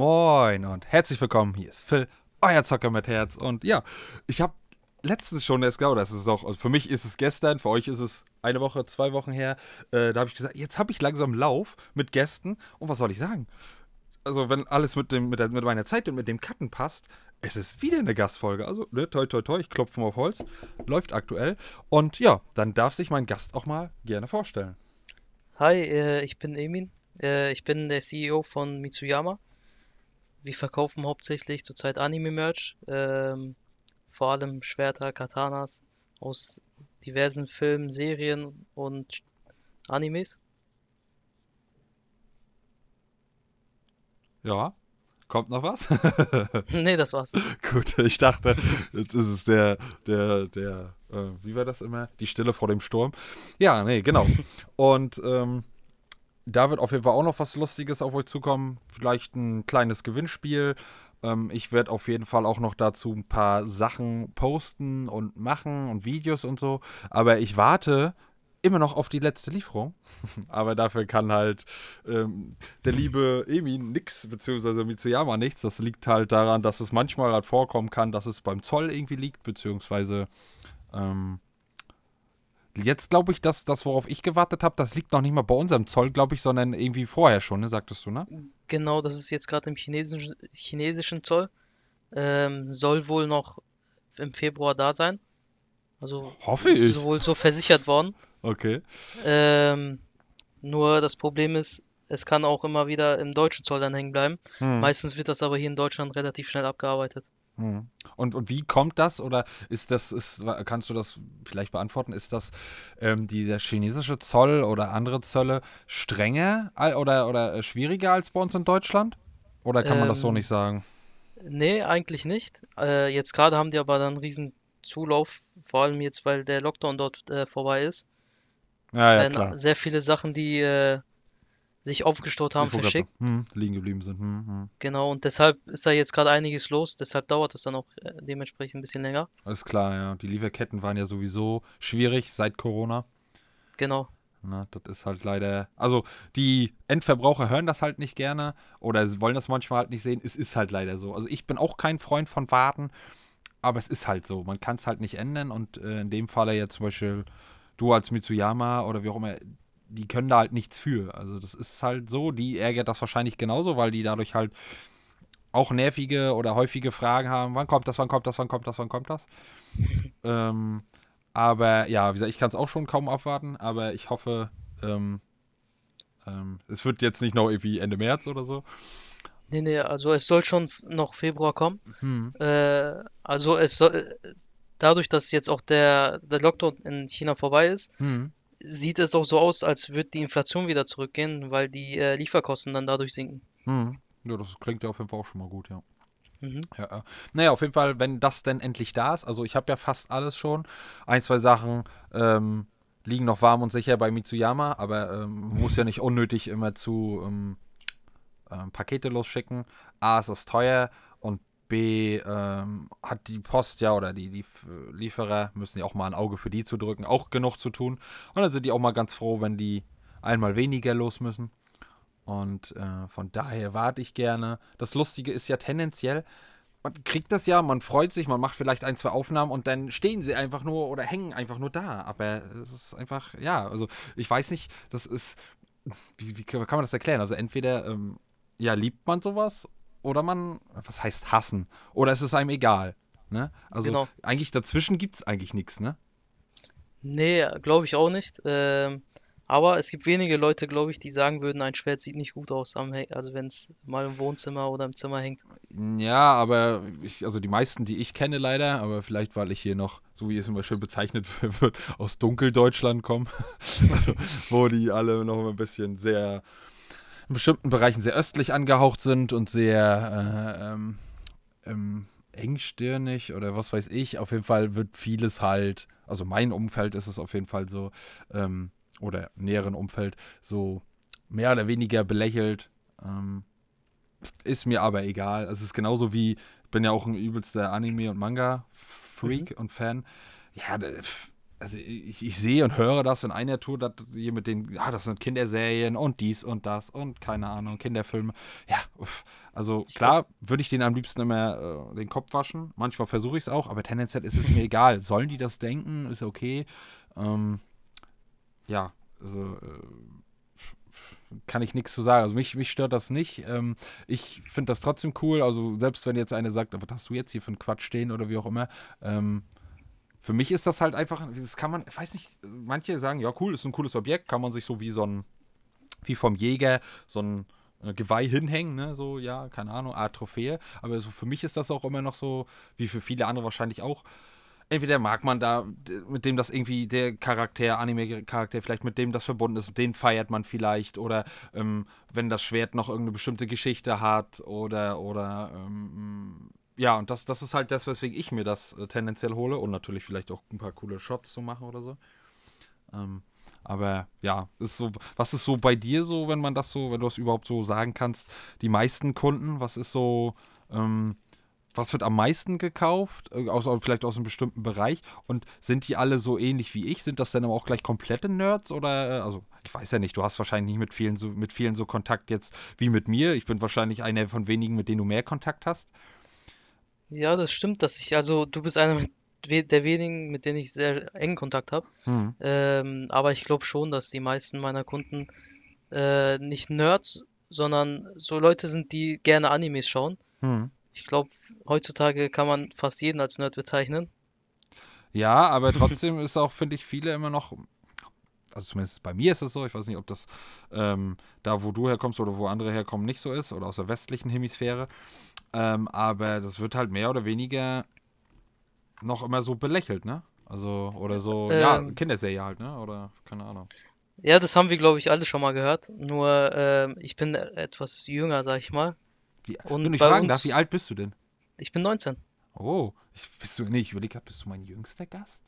Moin und herzlich willkommen. Hier ist Phil, euer Zocker mit Herz. Und ja, ich habe letztens schon erst genau, das ist auch, also für mich ist es gestern, für euch ist es eine Woche, zwei Wochen her. Äh, da habe ich gesagt, jetzt habe ich langsam Lauf mit Gästen. Und was soll ich sagen? Also, wenn alles mit, dem, mit, der, mit meiner Zeit und mit dem Cutten passt, es ist wieder eine Gastfolge. Also, ne, toi, toi, toi, ich klopfe mal auf Holz. Läuft aktuell. Und ja, dann darf sich mein Gast auch mal gerne vorstellen. Hi, äh, ich bin Emin. Äh, ich bin der CEO von Mitsuyama wir verkaufen hauptsächlich zurzeit Anime-Merch, ähm, vor allem Schwerter, Katanas aus diversen Filmen, Serien und Animes. Ja, kommt noch was? nee, das war's. Gut, ich dachte, jetzt ist es der, der, der, äh, wie war das immer? Die Stille vor dem Sturm. Ja, nee, genau. Und ähm, da wird auf jeden Fall auch noch was Lustiges auf euch zukommen. Vielleicht ein kleines Gewinnspiel. Ähm, ich werde auf jeden Fall auch noch dazu ein paar Sachen posten und machen und Videos und so. Aber ich warte immer noch auf die letzte Lieferung. Aber dafür kann halt ähm, der liebe Emin nix, beziehungsweise Mitsuyama nichts. Das liegt halt daran, dass es manchmal halt vorkommen kann, dass es beim Zoll irgendwie liegt, beziehungsweise ähm, Jetzt glaube ich, dass das, worauf ich gewartet habe, das liegt noch nicht mal bei unserem Zoll, glaube ich, sondern irgendwie vorher schon, ne? sagtest du, ne? Genau, das ist jetzt gerade im chinesischen, chinesischen Zoll. Ähm, soll wohl noch im Februar da sein. Also Hoffe ist ich. wohl so versichert worden. Okay. Ähm, nur das Problem ist, es kann auch immer wieder im deutschen Zoll dann hängen bleiben. Hm. Meistens wird das aber hier in Deutschland relativ schnell abgearbeitet. Hm. Und, und wie kommt das? Oder ist das, ist, kannst du das vielleicht beantworten? Ist das ähm, dieser chinesische Zoll oder andere Zölle strenger oder, oder schwieriger als bei uns in Deutschland? Oder kann man das so Ähm, nicht sagen? Nee, eigentlich nicht. Äh, jetzt gerade haben die aber dann einen riesen Zulauf, vor allem jetzt, weil der Lockdown dort äh, vorbei ist. Ja, ja, klar. sehr viele Sachen, die äh, sich aufgestaut haben, verschickt. hm, liegen geblieben sind. Hm, hm. Genau, und deshalb ist da jetzt gerade einiges los. Deshalb dauert es dann auch äh, dementsprechend ein bisschen länger. Ist klar, ja. Die Lieferketten waren ja sowieso schwierig seit Corona. Genau. Na, das ist halt leider. Also, die Endverbraucher hören das halt nicht gerne oder wollen das manchmal halt nicht sehen. Es ist halt leider so. Also, ich bin auch kein Freund von Warten, aber es ist halt so. Man kann es halt nicht ändern und äh, in dem Falle ja zum Beispiel du als Mitsuyama oder wie auch immer, die können da halt nichts für. Also, das ist halt so. Die ärgert das wahrscheinlich genauso, weil die dadurch halt auch nervige oder häufige Fragen haben. Wann kommt das, wann kommt das, wann kommt das, wann kommt das? ähm, aber ja, wie gesagt, ich kann es auch schon kaum abwarten, aber ich hoffe, ähm, ähm, es wird jetzt nicht noch irgendwie Ende März oder so. Nee, nee, also es soll schon noch Februar kommen. Hm. Äh, also es soll, dadurch, dass jetzt auch der, der Lockdown in China vorbei ist, Hm. Sieht es auch so aus, als würde die Inflation wieder zurückgehen, weil die äh, Lieferkosten dann dadurch sinken. Hm. Ja, das klingt ja auf jeden Fall auch schon mal gut, ja. Mhm. Ja, ja. Naja, auf jeden Fall, wenn das denn endlich da ist, also ich habe ja fast alles schon. Ein, zwei Sachen ähm, liegen noch warm und sicher bei Mitsuyama, aber ähm, muss ja nicht unnötig immer zu ähm, ähm, Pakete losschicken. A, ist es teuer und B, ähm, hat die Post ja oder die, die Lieferer müssen ja auch mal ein Auge für die zu drücken, auch genug zu tun. Und dann sind die auch mal ganz froh, wenn die einmal weniger los müssen. Und äh, von daher warte ich gerne. Das Lustige ist ja tendenziell, man kriegt das ja, man freut sich, man macht vielleicht ein, zwei Aufnahmen und dann stehen sie einfach nur oder hängen einfach nur da. Aber es ist einfach, ja, also ich weiß nicht, das ist, wie, wie kann man das erklären? Also entweder, ähm, ja, liebt man sowas oder man, was heißt hassen? Oder ist es einem egal? Ne? Also Genau. eigentlich dazwischen gibt es eigentlich nichts, ne? Nee, glaube ich auch nicht. Ähm, aber es gibt wenige Leute, glaube ich, die sagen würden, ein Schwert sieht nicht gut aus, also wenn es mal im Wohnzimmer oder im Zimmer hängt. Ja, aber ich, also die meisten, die ich kenne leider, aber vielleicht, weil ich hier noch, so wie es immer schön bezeichnet wird, aus Dunkeldeutschland komme, also wo die alle noch ein bisschen sehr, in bestimmten Bereichen sehr östlich angehaucht sind und sehr, äh, ähm, ähm, engstirnig oder was weiß ich. Auf jeden Fall wird vieles halt, also mein Umfeld ist es auf jeden Fall so, ähm, oder näheren Umfeld, so mehr oder weniger belächelt. Ähm, ist mir aber egal. Es ist genauso wie, ich bin ja auch ein übelster Anime- und Manga-Freak mhm. und Fan. Ja, also ich, ich, sehe und höre das in einer Tour, dass hier mit den, ja, das sind Kinderserien und dies und das und keine Ahnung, Kinderfilme. Ja, also klar würde ich den am liebsten immer äh, den Kopf waschen. Manchmal versuche ich es auch, aber tendenziell ist es mir egal. Sollen die das denken? Ist okay. Ähm, ja, also äh, kann ich nichts zu sagen. Also mich, mich stört das nicht. Ähm, ich finde das trotzdem cool. Also selbst wenn jetzt eine sagt, was hast du jetzt hier für einen Quatsch stehen oder wie auch immer. Ähm, für mich ist das halt einfach, das kann man, ich weiß nicht, manche sagen, ja cool, ist ein cooles Objekt, kann man sich so wie so ein, wie vom Jäger, so ein äh, Geweih hinhängen, ne, so, ja, keine Ahnung, Art Trophäe. Aber so für mich ist das auch immer noch so, wie für viele andere wahrscheinlich auch, entweder mag man da, mit dem das irgendwie der Charakter, Anime-Charakter, vielleicht mit dem das verbunden ist, den feiert man vielleicht. Oder ähm, wenn das Schwert noch irgendeine bestimmte Geschichte hat oder, oder ähm, ja, und das, das ist halt das, weswegen ich mir das äh, tendenziell hole und natürlich vielleicht auch ein paar coole Shots zu machen oder so. Ähm, aber ja, ist so, was ist so bei dir so, wenn man das so, wenn du das überhaupt so sagen kannst, die meisten Kunden, was ist so, ähm, was wird am meisten gekauft, äh, aus, vielleicht aus einem bestimmten Bereich und sind die alle so ähnlich wie ich? Sind das dann aber auch gleich komplette Nerds oder, äh, also ich weiß ja nicht, du hast wahrscheinlich nicht mit vielen so, mit vielen so Kontakt jetzt wie mit mir. Ich bin wahrscheinlich einer von wenigen, mit denen du mehr Kontakt hast. Ja, das stimmt, dass ich, also du bist einer der wenigen, mit denen ich sehr engen Kontakt habe. Mhm. Ähm, aber ich glaube schon, dass die meisten meiner Kunden äh, nicht Nerds, sondern so Leute sind, die gerne Animes schauen. Mhm. Ich glaube, heutzutage kann man fast jeden als Nerd bezeichnen. Ja, aber trotzdem ist auch, finde ich, viele immer noch, also zumindest bei mir ist es so, ich weiß nicht, ob das ähm, da, wo du herkommst oder wo andere herkommen, nicht so ist oder aus der westlichen Hemisphäre. Ähm, aber das wird halt mehr oder weniger noch immer so belächelt, ne? Also, oder so, ähm, ja, Kinderserie halt, ne? Oder keine Ahnung. Ja, das haben wir, glaube ich, alle schon mal gehört. Nur, ähm, ich bin etwas jünger, sag ich mal. Wie, und wenn ich fragen uns, darf, wie alt bist du denn? Ich bin 19. Oh, ich, bist du, nee, ich überlege bist du mein jüngster Gast?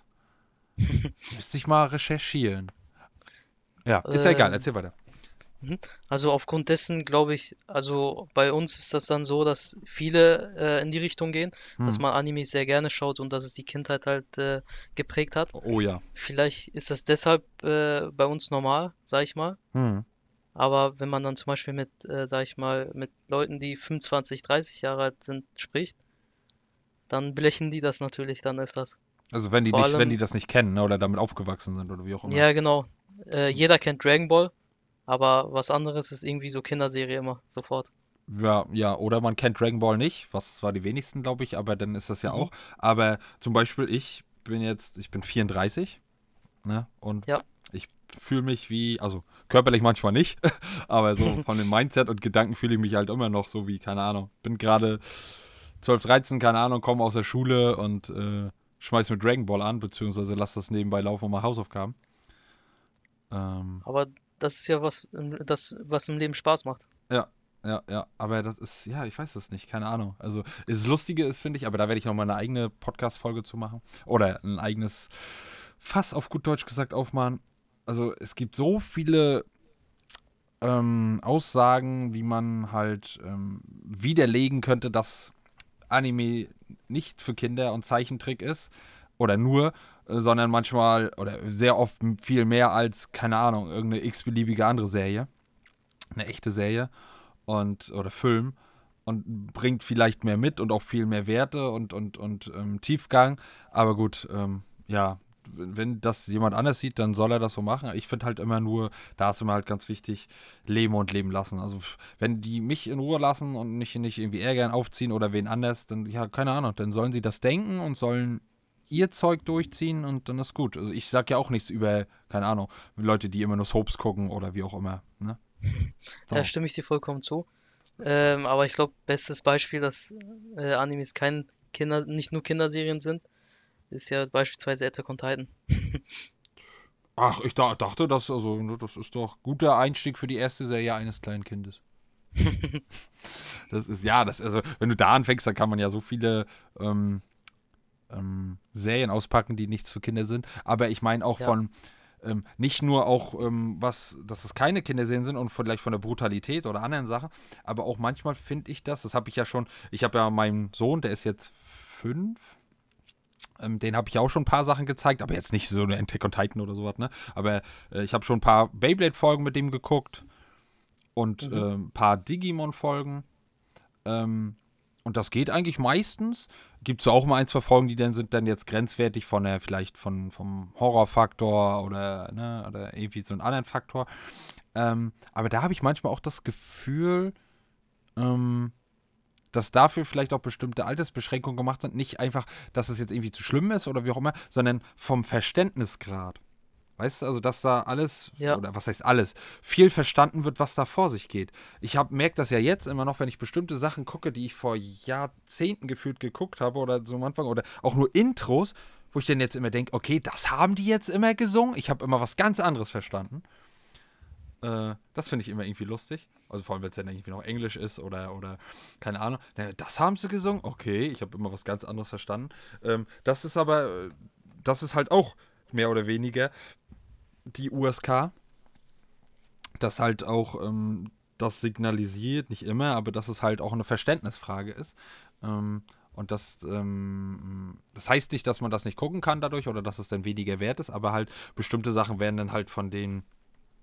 Müsste ich mal recherchieren. Ja, ist ja egal, ähm, erzähl weiter. Mhm. Also aufgrund dessen glaube ich, also bei uns ist das dann so, dass viele äh, in die Richtung gehen, hm. dass man Anime sehr gerne schaut und dass es die Kindheit halt äh, geprägt hat. Oh ja. Vielleicht ist das deshalb äh, bei uns normal, sag ich mal. Hm. Aber wenn man dann zum Beispiel mit, äh, sag ich mal, mit Leuten, die 25, 30 Jahre alt sind, spricht, dann belächeln die das natürlich dann öfters. Also wenn die nicht, allem, wenn die das nicht kennen ne, oder damit aufgewachsen sind oder wie auch immer. Ja, genau. Äh, jeder kennt Dragon Ball. Aber was anderes ist irgendwie so Kinderserie immer, sofort. Ja, ja, oder man kennt Dragon Ball nicht, was zwar die wenigsten, glaube ich, aber dann ist das ja mhm. auch. Aber zum Beispiel, ich bin jetzt, ich bin 34, ne? Und ja. ich fühle mich wie, also körperlich manchmal nicht, aber so von dem Mindset und Gedanken fühle ich mich halt immer noch so wie, keine Ahnung, bin gerade 12, 13, keine Ahnung, komme aus der Schule und äh, schmeiß mir Dragon Ball an, beziehungsweise lass das nebenbei laufen und mal Hausaufgaben. Ähm, aber das ist ja was, das, was im Leben Spaß macht. Ja, ja, ja. Aber das ist, ja, ich weiß das nicht, keine Ahnung. Also, das Lustige ist, finde ich, aber da werde ich noch mal eine eigene Podcast-Folge zu machen. Oder ein eigenes Fass auf gut Deutsch gesagt aufmachen. Also, es gibt so viele ähm, Aussagen, wie man halt ähm, widerlegen könnte, dass Anime nicht für Kinder und Zeichentrick ist. Oder nur, sondern manchmal oder sehr oft viel mehr als, keine Ahnung, irgendeine x-beliebige andere Serie. Eine echte Serie und oder Film und bringt vielleicht mehr mit und auch viel mehr Werte und, und, und ähm, Tiefgang. Aber gut, ähm, ja, wenn das jemand anders sieht, dann soll er das so machen. Ich finde halt immer nur, da ist immer halt ganz wichtig, leben und leben lassen. Also wenn die mich in Ruhe lassen und mich nicht irgendwie ärgern, aufziehen oder wen anders, dann ja, keine Ahnung, dann sollen sie das denken und sollen ihr Zeug durchziehen und dann ist gut. Also ich sag ja auch nichts über, keine Ahnung, Leute, die immer nur Soaps gucken oder wie auch immer. Ne? So. Da stimme ich dir vollkommen zu. Ähm, aber ich glaube, bestes Beispiel, dass äh, Animes kein Kinder, nicht nur Kinderserien sind, ist ja beispielsweise Attack on Titan. Ach, ich da, dachte, das, also, das ist doch guter Einstieg für die erste Serie eines kleinen Kindes. Das ist, ja, das, also, wenn du da anfängst, dann kann man ja so viele ähm, ähm, Serien auspacken, die nichts für Kinder sind. Aber ich meine auch Ja. von, ähm, nicht nur auch, ähm, was, dass es keine Kinderserien sind und vielleicht von der Brutalität oder anderen Sachen, aber auch manchmal finde ich das, das habe ich ja schon, ich habe ja meinen Sohn, der ist jetzt fünf, ähm, den habe ich auch schon ein paar Sachen gezeigt, aber jetzt nicht so eine Attack on Titan oder sowas, ne? Aber äh, ich habe schon ein paar Beyblade-Folgen mit dem geguckt und Mhm. äh, ein paar Digimon-Folgen. Ähm, und das geht eigentlich meistens. Gibt es auch mal ein, zwei Folgen, die dann sind dann jetzt grenzwertig von der, vielleicht von, vom Horrorfaktor oder, ne, oder irgendwie so einen anderen Faktor. Ähm, aber da habe ich manchmal auch das Gefühl, ähm, dass dafür vielleicht auch bestimmte Altersbeschränkungen gemacht sind. Nicht einfach, dass es jetzt irgendwie zu schlimm ist oder wie auch immer, sondern vom Verständnisgrad. Weißt du, also dass da alles, Ja. oder was heißt alles, viel verstanden wird, was da vor sich geht. Ich merke das ja jetzt immer noch, wenn ich bestimmte Sachen gucke, die ich vor Jahrzehnten gefühlt geguckt habe oder so am Anfang oder auch nur Intros, wo ich dann jetzt immer denke, okay, das haben die jetzt immer gesungen. Ich habe immer was ganz anderes verstanden. Äh, das finde ich immer irgendwie lustig. Also vor allem, wenn es dann irgendwie noch Englisch ist oder, oder keine Ahnung. Das haben sie gesungen? Okay, ich habe immer was ganz anderes verstanden. Ähm, das ist aber, äh, das ist halt auch mehr oder weniger die USK. Das halt auch ähm, das signalisiert, nicht immer, aber dass es halt auch eine Verständnisfrage ist. Ähm, und das, ähm, das heißt nicht, dass man das nicht gucken kann dadurch oder dass es dann weniger wert ist, aber halt bestimmte Sachen werden dann halt von den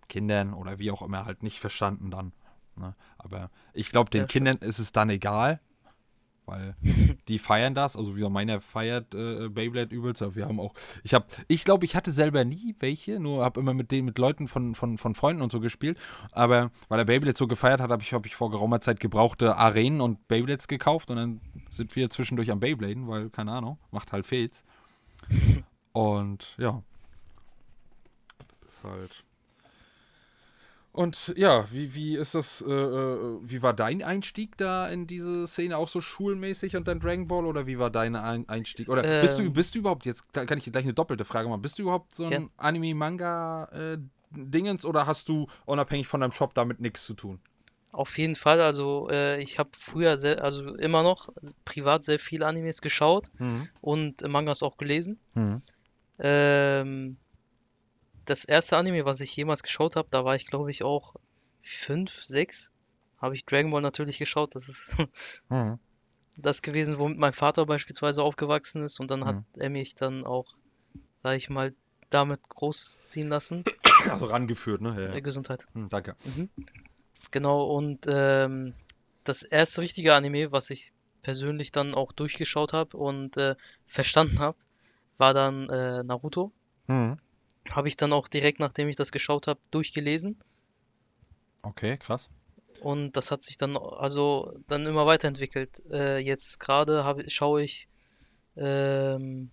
Kindern oder wie auch immer halt nicht verstanden dann. Ne? Aber ich glaube, den Ja, Kindern ist es dann egal, weil die feiern das. Also wie meiner feiert äh, Beyblade übelst. Wir haben auch, ich habe, ich glaube, ich hatte selber nie welche, nur habe immer mit denen, mit Leuten von, von, von Freunden und so gespielt. Aber weil er Beyblade so gefeiert hat, habe ich, hab ich vor geraumer Zeit gebrauchte Arenen und Beyblades gekauft und dann sind wir zwischendurch am Beybladen, weil, keine Ahnung, macht halt Fels. Und ja. Das ist halt. Und ja, wie, wie ist das, äh, äh, wie war dein Einstieg da in diese Szene auch so schulmäßig und dann Dragon Ball oder wie war dein Ein Einstieg? Oder bist du, Ähm. bist du überhaupt, jetzt kann ich dir gleich eine doppelte Frage machen, bist du überhaupt so ein Gern. Anime-Manga-Dingens oder hast du unabhängig von deinem Shop damit nichts zu tun? Auf jeden Fall, also äh, ich habe früher, sehr, also immer noch privat sehr viele Animes geschaut und Mangas auch gelesen. Mhm. Ähm, das erste Anime, was ich jemals geschaut habe, da war ich glaube ich auch fünf, sechs, habe ich Dragon Ball natürlich geschaut. Das ist Mhm. das gewesen, womit mein Vater beispielsweise aufgewachsen ist und dann hat Mhm. er mich dann auch, sag ich mal, damit großziehen lassen. Also rangeführt, ne? Ja, ja. Gesundheit. Hm, danke. Genau, und ähm, das erste richtige Anime, was ich persönlich dann auch durchgeschaut habe und äh, verstanden habe, war dann äh, Naruto. Mhm. Habe ich dann auch direkt, nachdem ich das geschaut habe, durchgelesen. Okay, krass. Und das hat sich dann also dann immer weiterentwickelt. Äh, jetzt gerade schaue ich ähm,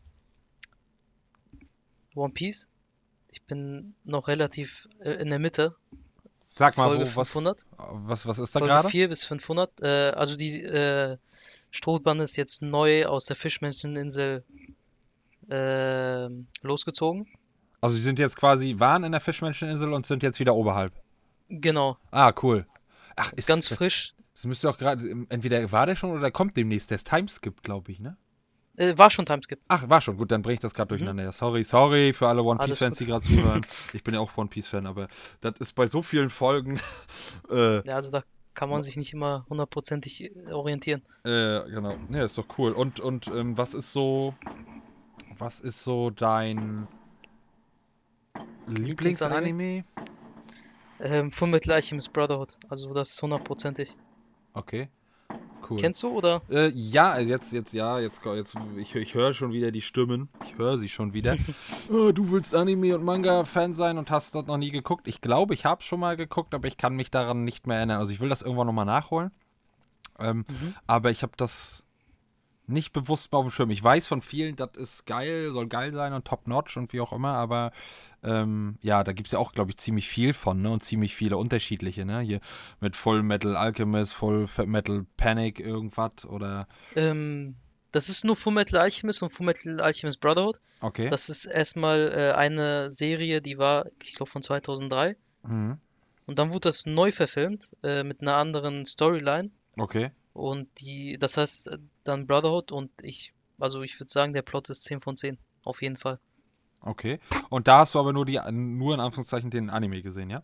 One Piece. Ich bin noch relativ äh, in der Mitte. Sag mal, Folge wo, was, 500. was, was ist da Folge gerade? 4 bis 500. Äh, also die äh, Strohbahn ist jetzt neu aus der Fischmenscheninsel äh, losgezogen. Also sie sind jetzt quasi, waren in der Fischmenscheninsel und sind jetzt wieder oberhalb. Genau, Ah, cool. Ach, ist ganz das, frisch. das müsste auch gerade, entweder war der schon oder kommt demnächst der Timeskip, glaube ich, ne? Äh, war schon Timeskip. Ach, war schon. Gut, dann bringe ich das gerade durcheinander. Ja, sorry, sorry für alle One Mhm. Piece-Fans, die gerade zuhören. ich bin ja auch One Piece-Fan, aber das ist bei so vielen Folgen. äh, Ja, also da kann man sich nicht immer hundertprozentig äh, orientieren. äh, genau. Ja, ist doch cool. Und, und ähm, was ist so. Was ist so dein Lieblingsanime? Ähm, Fullmetal Alchemist Brotherhood. Also das ist hundertprozentig. Okay. Cool. Kennst du oder? Äh, ja, jetzt, jetzt, ja, jetzt, jetzt ich, ich höre schon wieder die Stimmen. Ich höre sie schon wieder. oh, du willst Anime- und Manga-Fan sein und hast das noch nie geguckt. Ich glaube, ich habe schon mal geguckt, aber ich kann mich daran nicht mehr erinnern. Also ich will das irgendwann nochmal nachholen. Ähm, Aber ich habe das nicht bewusst mal auf dem Schirm. Ich weiß von vielen, das ist geil, soll geil sein und top-notch und wie auch immer, aber ähm, ja, da gibt es ja auch, glaube ich, ziemlich viel von, ne? Und ziemlich viele unterschiedliche, ne? Hier mit Full Metal Alchemist, Full Metal Panic, irgendwas oder. Ähm, das ist nur Fullmetal Alchemist und Fullmetal Alchemist Brotherhood. Okay. Das ist erstmal äh, eine Serie, die war, ich glaube, von 2003. mhm. Und dann wurde das neu verfilmt äh, mit einer anderen Storyline. Okay. Und die, das heißt äh, dann Brotherhood und ich, also ich würde sagen, der Plot ist 10 von 10. Auf jeden Fall. Okay. Und da hast du aber nur die, nur in Anführungszeichen den Anime gesehen, ja?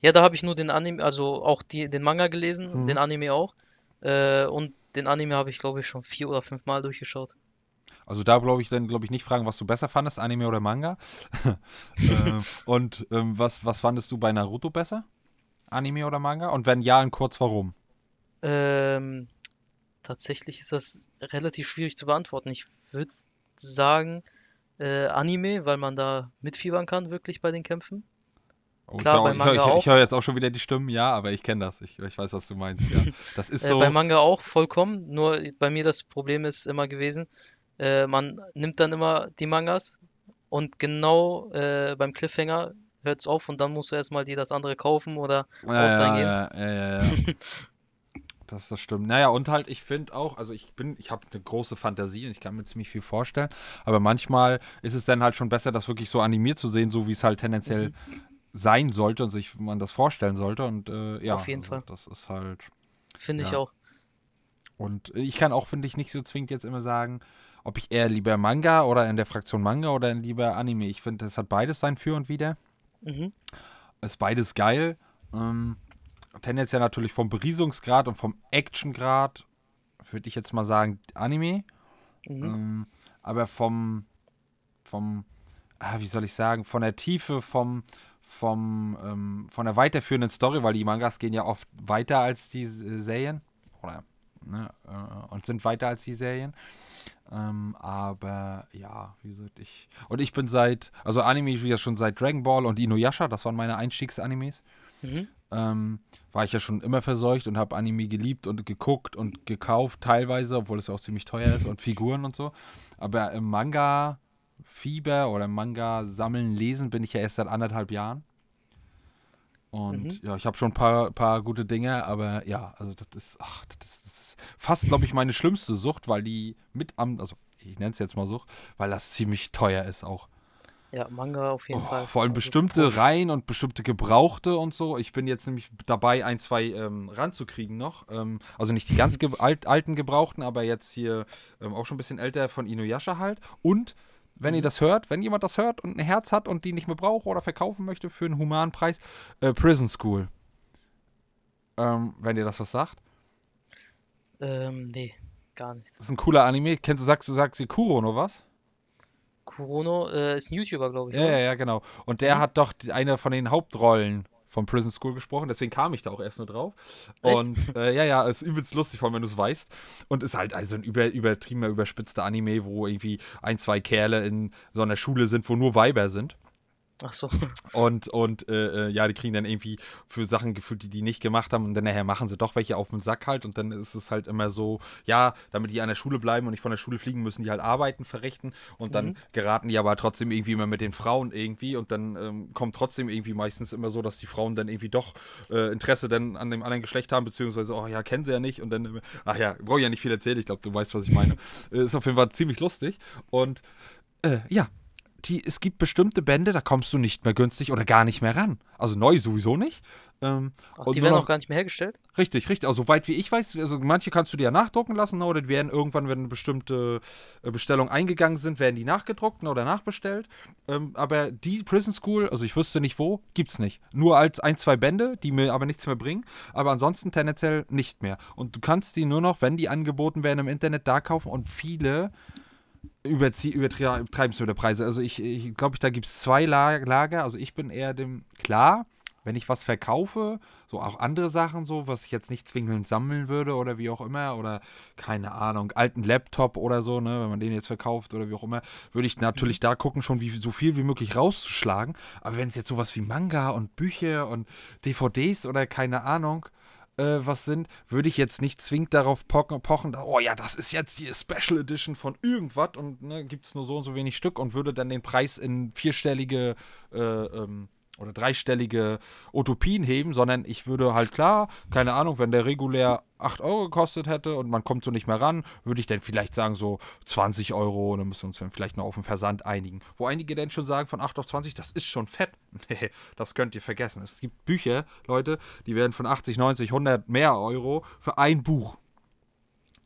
Ja, da habe ich nur den Anime, also auch die, den Manga gelesen, Mhm. den Anime auch. Äh, und den Anime habe ich, glaube ich, schon vier oder fünf Mal durchgeschaut. Also da glaube ich dann, glaube ich, nicht fragen, was du besser fandest, Anime oder Manga. ähm, und ähm, was, was fandest du bei Naruto besser? Anime oder Manga? Und wenn ja, in kurz warum? Ähm, tatsächlich ist das relativ schwierig zu beantworten. Ich würde sagen, äh, Anime, weil man da mitfiebern kann, wirklich bei den Kämpfen. Oh, Klar, ich bei höre Manga ich, ich, auch. ich hör jetzt auch schon wieder die Stimmen, ja, aber ich kenne das. Ich, ich weiß, was du meinst, ja. Das ist Äh, so. bei Manga auch vollkommen. Nur bei mir das Problem ist immer gewesen, äh, man nimmt dann immer die Mangas und genau äh, beim Cliffhanger hört es auf und dann musst du erstmal dir das andere kaufen oder Ja, ausleihen ja, ja, ja, ja, ja. Das, das stimmt. Naja, und halt, ich finde auch, also ich bin, ich habe eine große Fantasie und ich kann mir ziemlich viel vorstellen, aber manchmal ist es dann halt schon besser, das wirklich so animiert zu sehen, so wie es halt tendenziell Mhm. sein sollte und sich man das vorstellen sollte. Und äh, ja, Auf jeden also Fall. das ist halt. Finde ich Ja. auch. Und ich kann auch, finde ich, nicht so zwingend jetzt immer sagen, ob ich eher lieber Manga oder in der Fraktion Manga oder lieber Anime. Ich finde, es hat beides sein Für und Wider. Mhm. Ist beides geil. Ähm, tendenziell natürlich vom Beriesungsgrad und vom Actiongrad würde ich jetzt mal sagen Anime. Mhm. Ähm, aber vom, vom, ah, wie soll ich sagen, von der Tiefe, vom, vom, ähm, von der weiterführenden Story, weil die Mangas gehen ja oft weiter als die S- Serien. Oder, ne, äh, und sind weiter als die Serien. Ähm, aber ja, wie gesagt, ich. Und ich bin seit, also Anime wie ja schon seit Dragon Ball und Inuyasha, das waren meine Einstiegsanimes. Mhm. Ähm, war ich ja schon immer verseucht und habe Anime geliebt und geguckt und gekauft, teilweise, obwohl es ja auch ziemlich teuer ist und Figuren und so. Aber im Manga-Fieber oder im Manga-Sammeln, Lesen bin ich ja erst seit anderthalb Jahren. Und Mhm. ja, ich habe schon ein paar, paar gute Dinge, aber ja, also das ist, ach, das ist, das ist fast, glaube ich, meine schlimmste Sucht, weil die mit am, also ich nenne es jetzt mal Sucht, weil das ziemlich teuer ist auch. Ja, Manga auf jeden Oh, Fall. vor allem Also, bestimmte. Reihen und bestimmte Gebrauchte und so. Ich bin jetzt nämlich dabei, ein, zwei ähm, ranzukriegen noch. Ähm, also nicht die ganz ge alt, alten Gebrauchten, aber jetzt hier ähm, auch schon ein bisschen älter von Inuyasha halt. Und wenn ihr Mhm. das hört, wenn jemand das hört und ein Herz hat und die nicht mehr braucht oder verkaufen möchte für einen humanen Preis, äh, Prison School. Ähm, wenn ihr das was sagt. Ähm, nee, gar nicht. Das ist ein cooler Anime. Kennst du, sagst du, sagst du Kuro noch was? Kurono äh, ist ein YouTuber, glaube ich, Ja, ja, oder? ja, genau. Und der Mhm. hat doch eine von den Hauptrollen von Prison School gesprochen, deswegen kam ich da auch erst nur drauf. Echt? Und äh, ja, ja, ist übelst lustig, vor allem wenn du es weißt. Und ist halt also ein über, übertriebener, überspitzter Anime, wo irgendwie ein, zwei Kerle in so einer Schule sind, wo nur Weiber sind. Ach so. Und, und äh, äh, ja, die kriegen dann irgendwie für Sachen gefühlt, die die nicht gemacht haben. Und dann nachher machen sie doch welche auf den Sack halt. Und dann ist es halt immer so, ja, damit die an der Schule bleiben und nicht von der Schule fliegen, müssen die halt Arbeiten verrichten. Und dann Mhm. geraten die aber trotzdem irgendwie immer mit den Frauen irgendwie. Und dann ähm, kommt trotzdem irgendwie meistens immer so, dass die Frauen dann irgendwie doch äh, Interesse dann an dem anderen Geschlecht haben, beziehungsweise, oh ja, kennen sie ja nicht. Und dann, ach ja, brauche ich ja nicht viel erzählen. Ich glaube, du weißt, was ich meine. Äh, ist auf jeden Fall ziemlich lustig. Und äh, ja, die, es gibt bestimmte Bände, da kommst du nicht mehr günstig oder gar nicht mehr ran. Also neu sowieso nicht. Ähm, Ach, und die werden noch- auch gar nicht mehr hergestellt? Richtig, richtig. Also soweit wie ich weiß, also manche kannst du dir ja nachdrucken lassen ne, oder die werden irgendwann, wenn eine bestimmte äh, Bestellung eingegangen sind, werden die nachgedruckt ne, oder nachbestellt. Ähm, aber die Prison School, also ich wüsste nicht wo, gibt's nicht. Nur als ein, zwei Bände, die mir aber nichts mehr bringen. Aber ansonsten tendenziell nicht mehr. Und du kannst die nur noch, wenn die angeboten werden im Internet, da kaufen und viele übertreiben es der Preise. Also ich, ich glaube, da gibt es zwei La- Lager. Also ich bin eher dem, klar, wenn ich was verkaufe, so auch andere Sachen so, was ich jetzt nicht zwingend sammeln würde oder wie auch immer, oder keine Ahnung, alten Laptop oder so, ne, wenn man den jetzt verkauft oder wie auch immer, würde ich natürlich da gucken, schon wie so viel wie möglich rauszuschlagen. Aber wenn es jetzt sowas wie Manga und Bücher und DVDs oder keine Ahnung, äh, was sind, würde ich jetzt nicht zwingend darauf pochen, pochen, oh ja, das ist jetzt die Special Edition von irgendwas und ne, gibt es nur so und so wenig Stück und würde dann den Preis in vierstellige äh, ähm, oder dreistellige Utopien heben, sondern ich würde halt klar, keine Ahnung, wenn der regulär 8 Euro gekostet hätte und man kommt so nicht mehr ran, würde ich dann vielleicht sagen so 20 Euro und dann müssen wir uns dann vielleicht noch auf den Versand einigen. Wo einige dann schon sagen von 8 auf 20, das ist schon fett. Nee, das könnt ihr vergessen. Es gibt Bücher, Leute, die werden von 80, 90, 100 mehr Euro für ein Buch.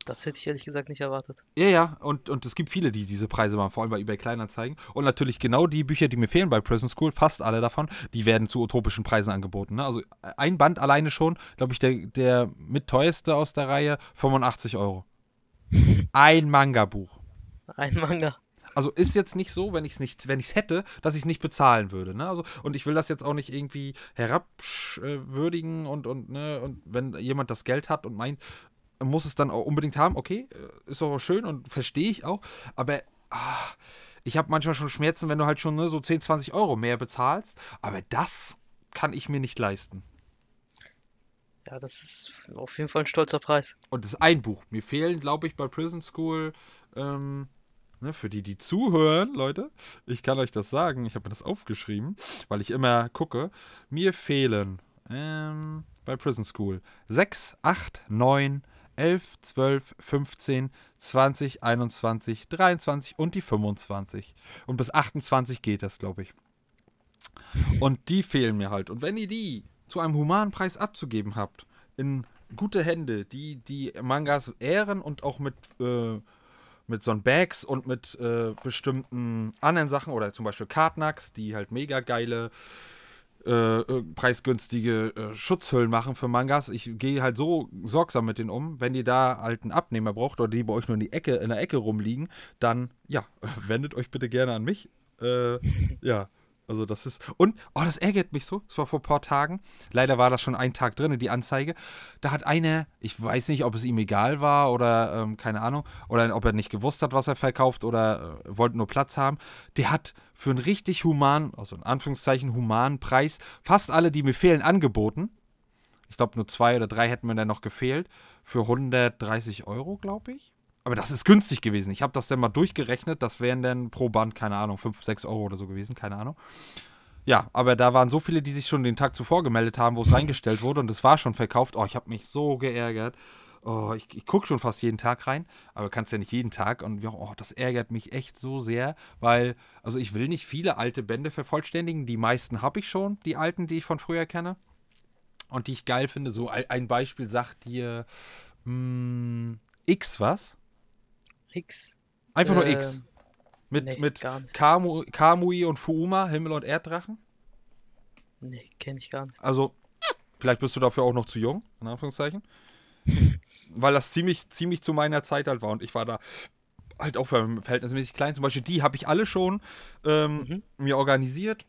Das hätte ich ehrlich gesagt nicht erwartet. Ja, ja, und, und es gibt viele, die diese Preise machen, vor allem bei eBay Kleinanzeigen. Und natürlich genau die Bücher, die mir fehlen bei Prison School, fast alle davon, die werden zu utopischen Preisen angeboten. Ne? Also ein Band alleine schon, glaube ich, der, der mit teuerste aus der Reihe, 85 Euro. Ein Manga-Buch. Ein Manga. Also ist jetzt nicht so, wenn ich es nicht, wenn ich es hätte, dass ich es nicht bezahlen würde. Ne? Also, und ich will das jetzt auch nicht irgendwie herabwürdigen und, und, ne, und wenn jemand das Geld hat und meint, muss es dann auch unbedingt haben, okay, äh, ist auch schön und verstehe ich auch, aber ah, ich habe manchmal schon Schmerzen, wenn du halt schon ne, so 10, 20 Euro mehr bezahlst, aber das kann ich mir nicht leisten. Ja, das ist auf jeden Fall ein stolzer Preis. Und das ist ein Buch. Mir fehlen, glaube ich, bei Prison School ähm, Ne, für die, die zuhören, Leute, ich kann euch das sagen, ich habe mir das aufgeschrieben, weil ich immer gucke. Mir fehlen ähm, bei Prison School 6, 8, 9, 11, 12, 15, 20, 21, 23 und die 25. Und bis 28 geht das, glaube ich. Und die fehlen mir halt. Und wenn ihr die zu einem humanen Preis abzugeben habt, in gute Hände, die die Mangas ehren und auch mit äh, mit so Bags und mit äh, bestimmten anderen Sachen oder zum Beispiel Kartnacks, die halt mega geile, äh, äh, preisgünstige äh, Schutzhüllen machen für Mangas. Ich gehe halt so sorgsam mit denen um. Wenn ihr da halt einen Abnehmer braucht oder die bei euch nur in, die Ecke, in der Ecke rumliegen, dann ja, wendet euch bitte gerne an mich. Äh, ja, also das ist. Und, oh, das ärgert mich so. Das war vor ein paar Tagen. Leider war das schon ein Tag drin, die Anzeige. Da hat einer, ich weiß nicht, ob es ihm egal war oder ähm, keine Ahnung, oder ob er nicht gewusst hat, was er verkauft oder äh, wollte nur Platz haben. Der hat für einen richtig humanen, also in Anführungszeichen humanen Preis, fast alle, die mir fehlen, angeboten. Ich glaube, nur zwei oder drei hätten mir dann noch gefehlt. Für 130 Euro, glaube ich. Aber das ist günstig gewesen. Ich habe das dann mal durchgerechnet. Das wären dann pro Band, keine Ahnung, 5, 6 Euro oder so gewesen, keine Ahnung. Ja, aber da waren so viele, die sich schon den Tag zuvor gemeldet haben, wo es reingestellt wurde und es war schon verkauft. Oh, ich habe mich so geärgert. Oh, ich, ich gucke schon fast jeden Tag rein, aber kannst ja nicht jeden Tag. Und oh, das ärgert mich echt so sehr, weil, also ich will nicht viele alte Bände vervollständigen. Die meisten habe ich schon, die alten, die ich von früher kenne. Und die ich geil finde. So ein Beispiel sagt dir mh, hm, X was? X. Einfach nur X. Ähm, mit nee, mit Kamu, Kamui und Fuuma, Himmel und Erddrachen? Nee, kenne ich gar nicht. Also, vielleicht bist du dafür auch noch zu jung, in Anführungszeichen. Weil das ziemlich, ziemlich zu meiner Zeit halt war und ich war da halt auch verhältnismäßig klein. Zum Beispiel die habe ich alle schon ähm, mhm. mir organisiert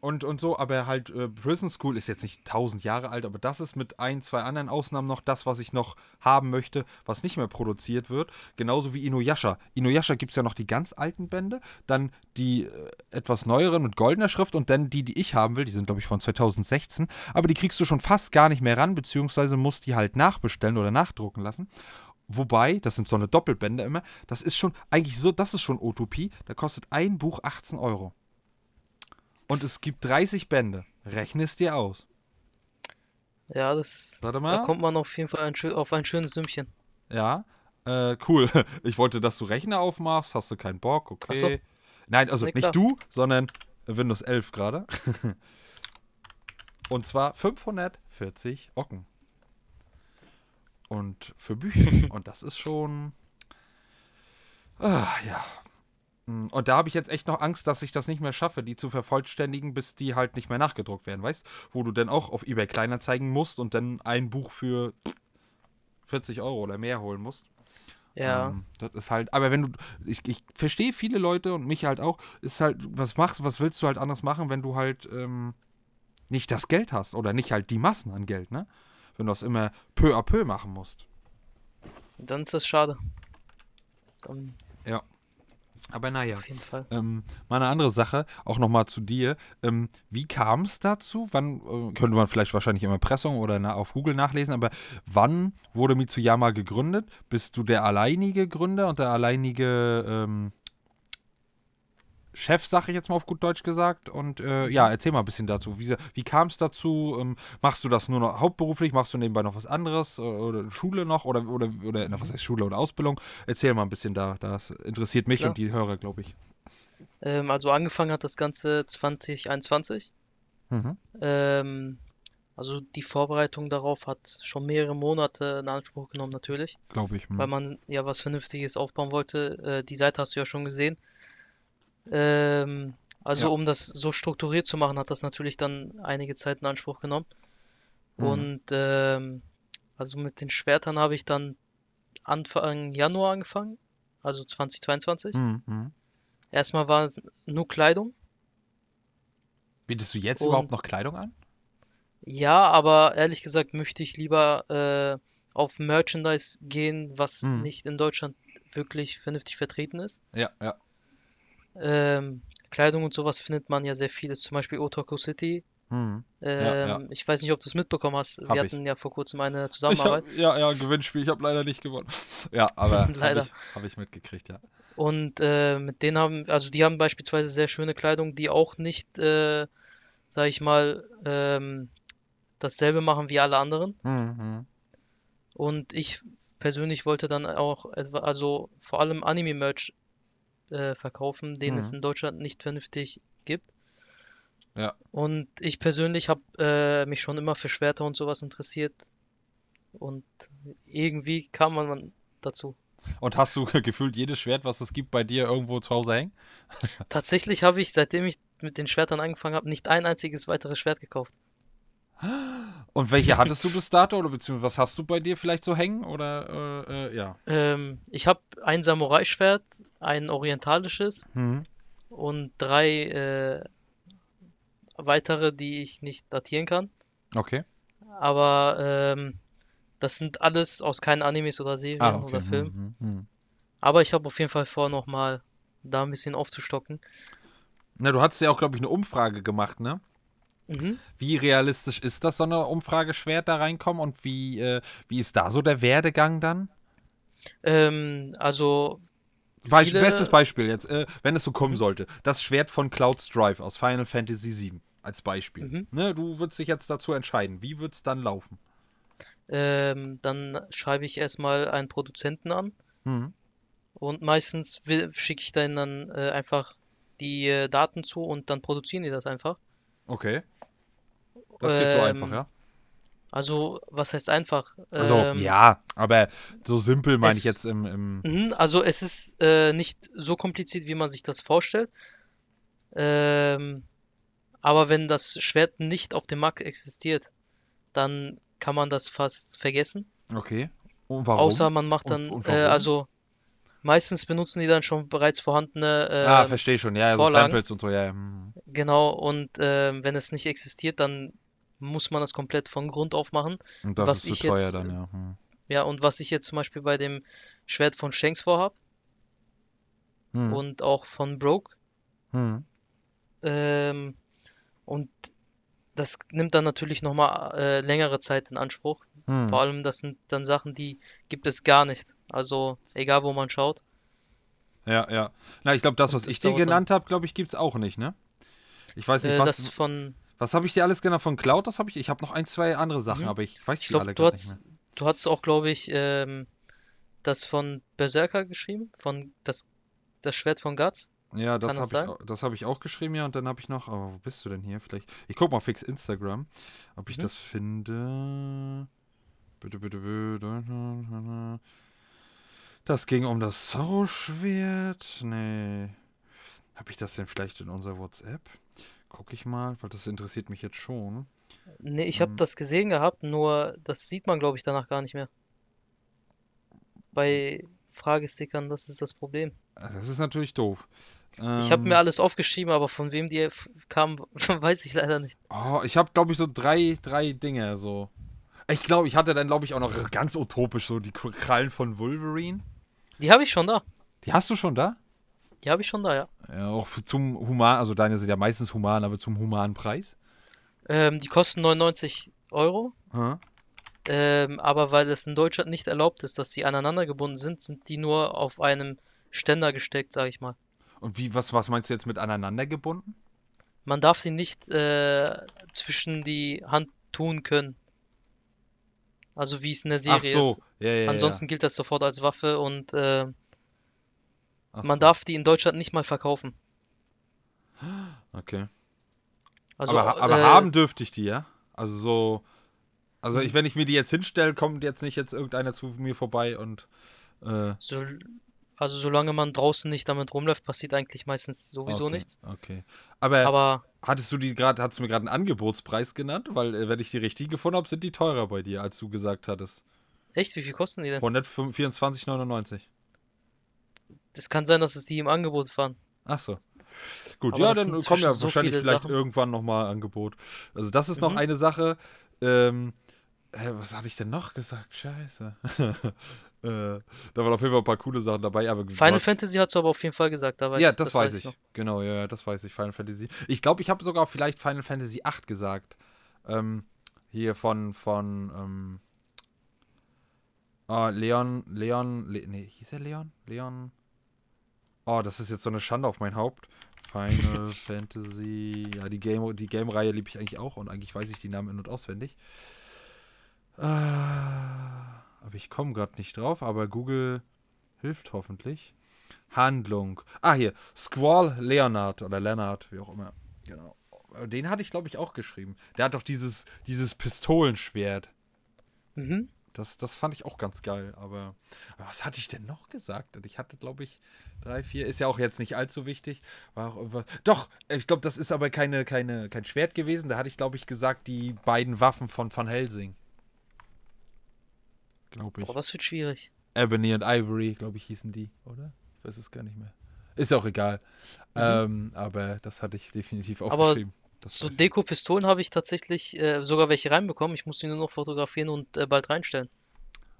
und, und so, aber halt äh, Prison School ist jetzt nicht tausend Jahre alt, aber das ist mit ein, zwei anderen Ausnahmen noch das, was ich noch haben möchte, was nicht mehr produziert wird. Genauso wie Inuyasha. Inuyasha gibt es ja noch die ganz alten Bände, dann die äh, etwas neueren mit goldener Schrift und dann die, die ich haben will, die sind glaube ich von 2016, aber die kriegst du schon fast gar nicht mehr ran, beziehungsweise musst die halt nachbestellen oder nachdrucken lassen. Wobei, das sind so eine Doppelbände immer, das ist schon eigentlich so, das ist schon Utopie, da kostet ein Buch 18 Euro. Und es gibt 30 Bände. Rechne es dir aus. Ja, das. Warte mal. Da kommt man auf jeden Fall ein, auf ein schönes Sümmchen. Ja. Äh, cool. Ich wollte, dass du Rechner aufmachst. Hast du keinen Bock? Okay. So. Nein, also nee, nicht du, sondern Windows 11 gerade. Und zwar 540 Ocken. Und für Bücher. Und das ist schon. Ah, ja, und da habe ich jetzt echt noch Angst, dass ich das nicht mehr schaffe, die zu vervollständigen, bis die halt nicht mehr nachgedruckt werden, weißt? Wo du dann auch auf eBay kleiner zeigen musst und dann ein Buch für 40 Euro oder mehr holen musst. Ja. Ähm, das ist halt, aber wenn du, ich, ich verstehe viele Leute und mich halt auch, ist halt, was machst, was willst du halt anders machen, wenn du halt ähm, nicht das Geld hast oder nicht halt die Massen an Geld, ne? Wenn du das immer peu à peu machen musst. Dann ist das schade. Dann ja. Aber naja, auf jeden Fall. Ähm, mal eine andere Sache, auch nochmal zu dir. Ähm, wie kam es dazu? Wann, äh, könnte man vielleicht wahrscheinlich im Impressum oder na, auf Google nachlesen, aber wann wurde Mitsuyama gegründet? Bist du der alleinige Gründer und der alleinige ähm, Chef, sag ich jetzt mal auf gut Deutsch gesagt. Und äh, ja, erzähl mal ein bisschen dazu. Wie, wie kam es dazu? Ähm, machst du das nur noch hauptberuflich? Machst du nebenbei noch was anderes? Äh, oder Schule noch? Oder, oder, oder was heißt Schule oder Ausbildung? Erzähl mal ein bisschen da. Das interessiert mich Klar. und die Hörer, glaube ich. Ähm, also angefangen hat das Ganze 2021. Mhm. Ähm, Also die Vorbereitung darauf hat schon mehrere Monate in Anspruch genommen, natürlich, Glaube ich. weil Hm. man ja was Vernünftiges aufbauen wollte. Äh, die Seite hast du ja schon gesehen. Ähm, also Ja. um das so strukturiert zu machen, hat das natürlich dann einige Zeit in Anspruch genommen. Mhm. Und ähm, also mit den Schwertern habe ich dann Anfang Januar angefangen, also 2022. Hm, hm. Erstmal war es nur Kleidung. Bietest du jetzt Und- überhaupt noch Kleidung an? Ja, aber ehrlich gesagt möchte ich lieber äh, auf Merchandise gehen, was Mhm. nicht in Deutschland wirklich vernünftig vertreten ist. Ja, ja. Ähm, Kleidung und sowas findet man ja sehr vieles, zum Beispiel Otoko City. Hm. Ähm, ja. Ich weiß nicht, ob du es mitbekommen hast. Hab Wir ich. hatten ja vor kurzem eine Ich Zusammenarbeit. hab, ja, ja, Gewinnspiel. Ich habe leider nicht gewonnen. Ja, aber habe Leider. ich, hab ich mitgekriegt, ja. Und äh, mit denen haben, also die haben beispielsweise sehr schöne Kleidung, die auch nicht, äh, sag ich mal, ähm, dasselbe machen wie alle anderen. Hm, hm. Und ich persönlich wollte dann auch etwa, also vor allem Anime-Merch äh, verkaufen, den es Mhm. in Deutschland nicht vernünftig gibt. Ja. Und ich persönlich habe äh, mich schon immer für Schwerter und sowas interessiert. Und irgendwie kam man dazu. Und hast du gefühlt jedes Schwert, was es gibt, bei dir irgendwo zu Hause hängen? Tatsächlich habe ich, seitdem ich mit den Schwertern angefangen habe, nicht ein einziges weiteres Schwert gekauft. Und welche hattest du bis dato? Oder beziehungsweise was hast du bei dir vielleicht so hängen? Oder äh, äh, ja. Ähm, ich habe ein Samurai-Schwert, ein orientalisches Hm. und drei äh, weitere, die ich nicht datieren kann. Okay. Aber ähm, das sind alles aus keinen Animes oder Serien Ah, okay. oder Filmen. Hm, hm, hm. Aber ich habe auf jeden Fall vor, nochmal da ein bisschen aufzustocken. Na, du hattest ja auch, glaube ich, eine Umfrage gemacht, ne? Mhm. Wie realistisch ist das, so eine Umfrage Schwert da reinkommen und wie, äh, wie ist da so der Werdegang dann? Ähm, also Beisp viele, Bestes Beispiel jetzt, äh, wenn es so kommen sollte. Das Schwert von Cloud Strife aus Final Fantasy VII als Beispiel. Mhm. Ne, du würdest dich jetzt dazu entscheiden. Wie wird es dann laufen? ähm, dann schreibe ich erstmal einen Produzenten an Hm. und meistens schicke ich dann, dann äh, einfach die äh, Daten zu und dann produzieren die das einfach. Okay. Das geht so einfach, Ähm, ja? Also, was heißt einfach? Also, Ähm, ja, aber so simpel meine ich jetzt im, im Mhm, Also es ist äh, nicht so kompliziert, wie man sich das vorstellt. Ähm, aber wenn das Schwert nicht auf dem Markt existiert, dann kann man das fast vergessen. Okay. Und warum? Außer man macht Und- dann, und äh, warum? also meistens benutzen die dann schon bereits vorhandene ah, ähm, verstehe schon. Ja, ja, so Vorlagen. Samples und so, ja. ja, hm. genau und ähm, wenn es nicht existiert, dann muss man das komplett von Grund auf machen. Und das Was ist zu ich teuer jetzt, dann, ja. Hm. Ja, und was ich jetzt zum Beispiel bei dem Schwert von Shanks vorhab Hm. und auch von Broke, Hm. Ähm, und das nimmt dann natürlich nochmal äh, längere Zeit in Anspruch. Hm. Vor allem, das sind dann Sachen, die gibt es gar nicht. Also, egal wo man schaut. Ja, ja. Na, ich glaube, das, was das ich dir genannt habe, glaube ich, gibt es auch nicht, ne? Ich weiß nicht, Äh, was, das von, was habe ich dir alles genannt von Cloud? Das habe ich. Ich habe noch ein, zwei andere Sachen, Mhm. aber ich weiß ich die glaube, alle du gerade nicht mehr. du hast auch, glaube ich, ähm, das von Berserker geschrieben, von das, das Schwert von Guts. Ja, das habe ich, das hab ich auch geschrieben, ja. Und dann habe ich noch. Oh, wo bist du denn hier? Vielleicht. Ich guck mal fix Instagram, ob ich Mhm. das finde. Bitte, bitte, bitte. Das ging um das Zorro-Schwert. Nee. Habe ich das denn vielleicht in unserer WhatsApp? Guck ich mal, weil das interessiert mich jetzt schon. Nee, ich habe Ähm. das gesehen gehabt, nur das sieht man, glaube ich, danach gar nicht mehr. Bei Fragestickern, das ist das Problem. Äh, Das ist natürlich doof. Ich habe Ähm, mir alles aufgeschrieben, aber von wem die kamen, weiß ich leider nicht. Oh, ich habe, glaube ich, so drei, drei Dinge so. Ich glaube, ich hatte dann, glaube ich, auch noch ganz utopisch so die Krallen von Wolverine. Die habe ich schon da. Die hast du schon da? Die habe ich schon da, ja. Ja, auch zum Human, also deine sind ja meistens human, aber zum humanen Preis. Ähm, die kosten 99 Euro. Hm? Ähm, aber weil es in Deutschland nicht erlaubt ist, dass die aneinander gebunden sind, sind die nur auf einem Ständer gesteckt, sage ich mal. Und wie, was, was meinst du jetzt mit aneinander gebunden? Man darf sie nicht äh, zwischen die Hand tun können. Also wie es in der Ach Serie so, ist. ja, ja, ja. Ansonsten gilt das sofort als Waffe und äh, Ach man so, darf die in Deutschland nicht mal verkaufen. Okay. Also, aber aber äh, haben dürfte ich die, ja? Also so, also ich, wenn ich mir die jetzt hinstelle, kommt jetzt nicht jetzt irgendeiner zu mir vorbei und äh, So, also solange man draußen nicht damit rumläuft, passiert eigentlich meistens sowieso okay, nichts. Okay. Aber, Aber hattest du die gerade, hattest du mir gerade einen Angebotspreis genannt? Weil, äh, wenn ich die richtig gefunden habe, sind die teurer bei dir, als du gesagt hattest. echt, wie viel kosten die denn? 124,99. Das kann sein, dass es die im Angebot waren. Ach so. Gut, Aber ja, das dann kommen ja so wahrscheinlich vielleicht Sachen. irgendwann nochmal Angebot. Also das ist noch Mhm. eine Sache. Ähm, äh, was hatte ich denn noch gesagt? Scheiße. äh, da waren auf jeden Fall ein paar coole Sachen dabei. Aber Final hast- Fantasy hast du aber auf jeden Fall gesagt, da weiß ja, ich, das, weiß ich. noch. Genau, ja, ja, das weiß ich. Final Fantasy. Ich glaube, ich habe sogar vielleicht Final Fantasy 8 gesagt. Ähm, hier von, von, ähm, ah, Leon, Leon, Le nee, hieß er Leon? Leon? Oh, das ist jetzt so eine Schande auf mein Haupt. Final Fantasy, ja, die Game, die Game-Reihe liebe ich eigentlich auch und eigentlich weiß ich die Namen in- und auswendig. Äh, aber ich komme gerade nicht drauf, aber Google hilft hoffentlich. Handlung. Ah, hier. Squall Leonard oder Leonard, wie auch immer. Genau. Den hatte ich, glaube ich, auch geschrieben. Der hat doch dieses, dieses Pistolenschwert. Mhm. Das, das fand ich auch ganz geil. Aber, aber was hatte ich denn noch gesagt? Und Ich hatte, glaube ich, drei, vier. Ist ja auch jetzt nicht allzu wichtig. War irgendwas. Doch, ich glaube, das ist aber keine, keine, kein Schwert gewesen. Da hatte ich, glaube ich, gesagt, die beiden Waffen von Van Helsing. Glaube ich. Boah, das wird schwierig. Ebony und Ivory, glaube ich, hießen die, oder? Ich weiß es gar nicht mehr. Ist ja auch egal. Ähm, aber das hatte ich definitiv Mhm. Aber aufgeschrieben. Das So. Deko-Pistolen habe ich tatsächlich äh, sogar welche reinbekommen. Ich muss die nur noch fotografieren und äh, bald reinstellen.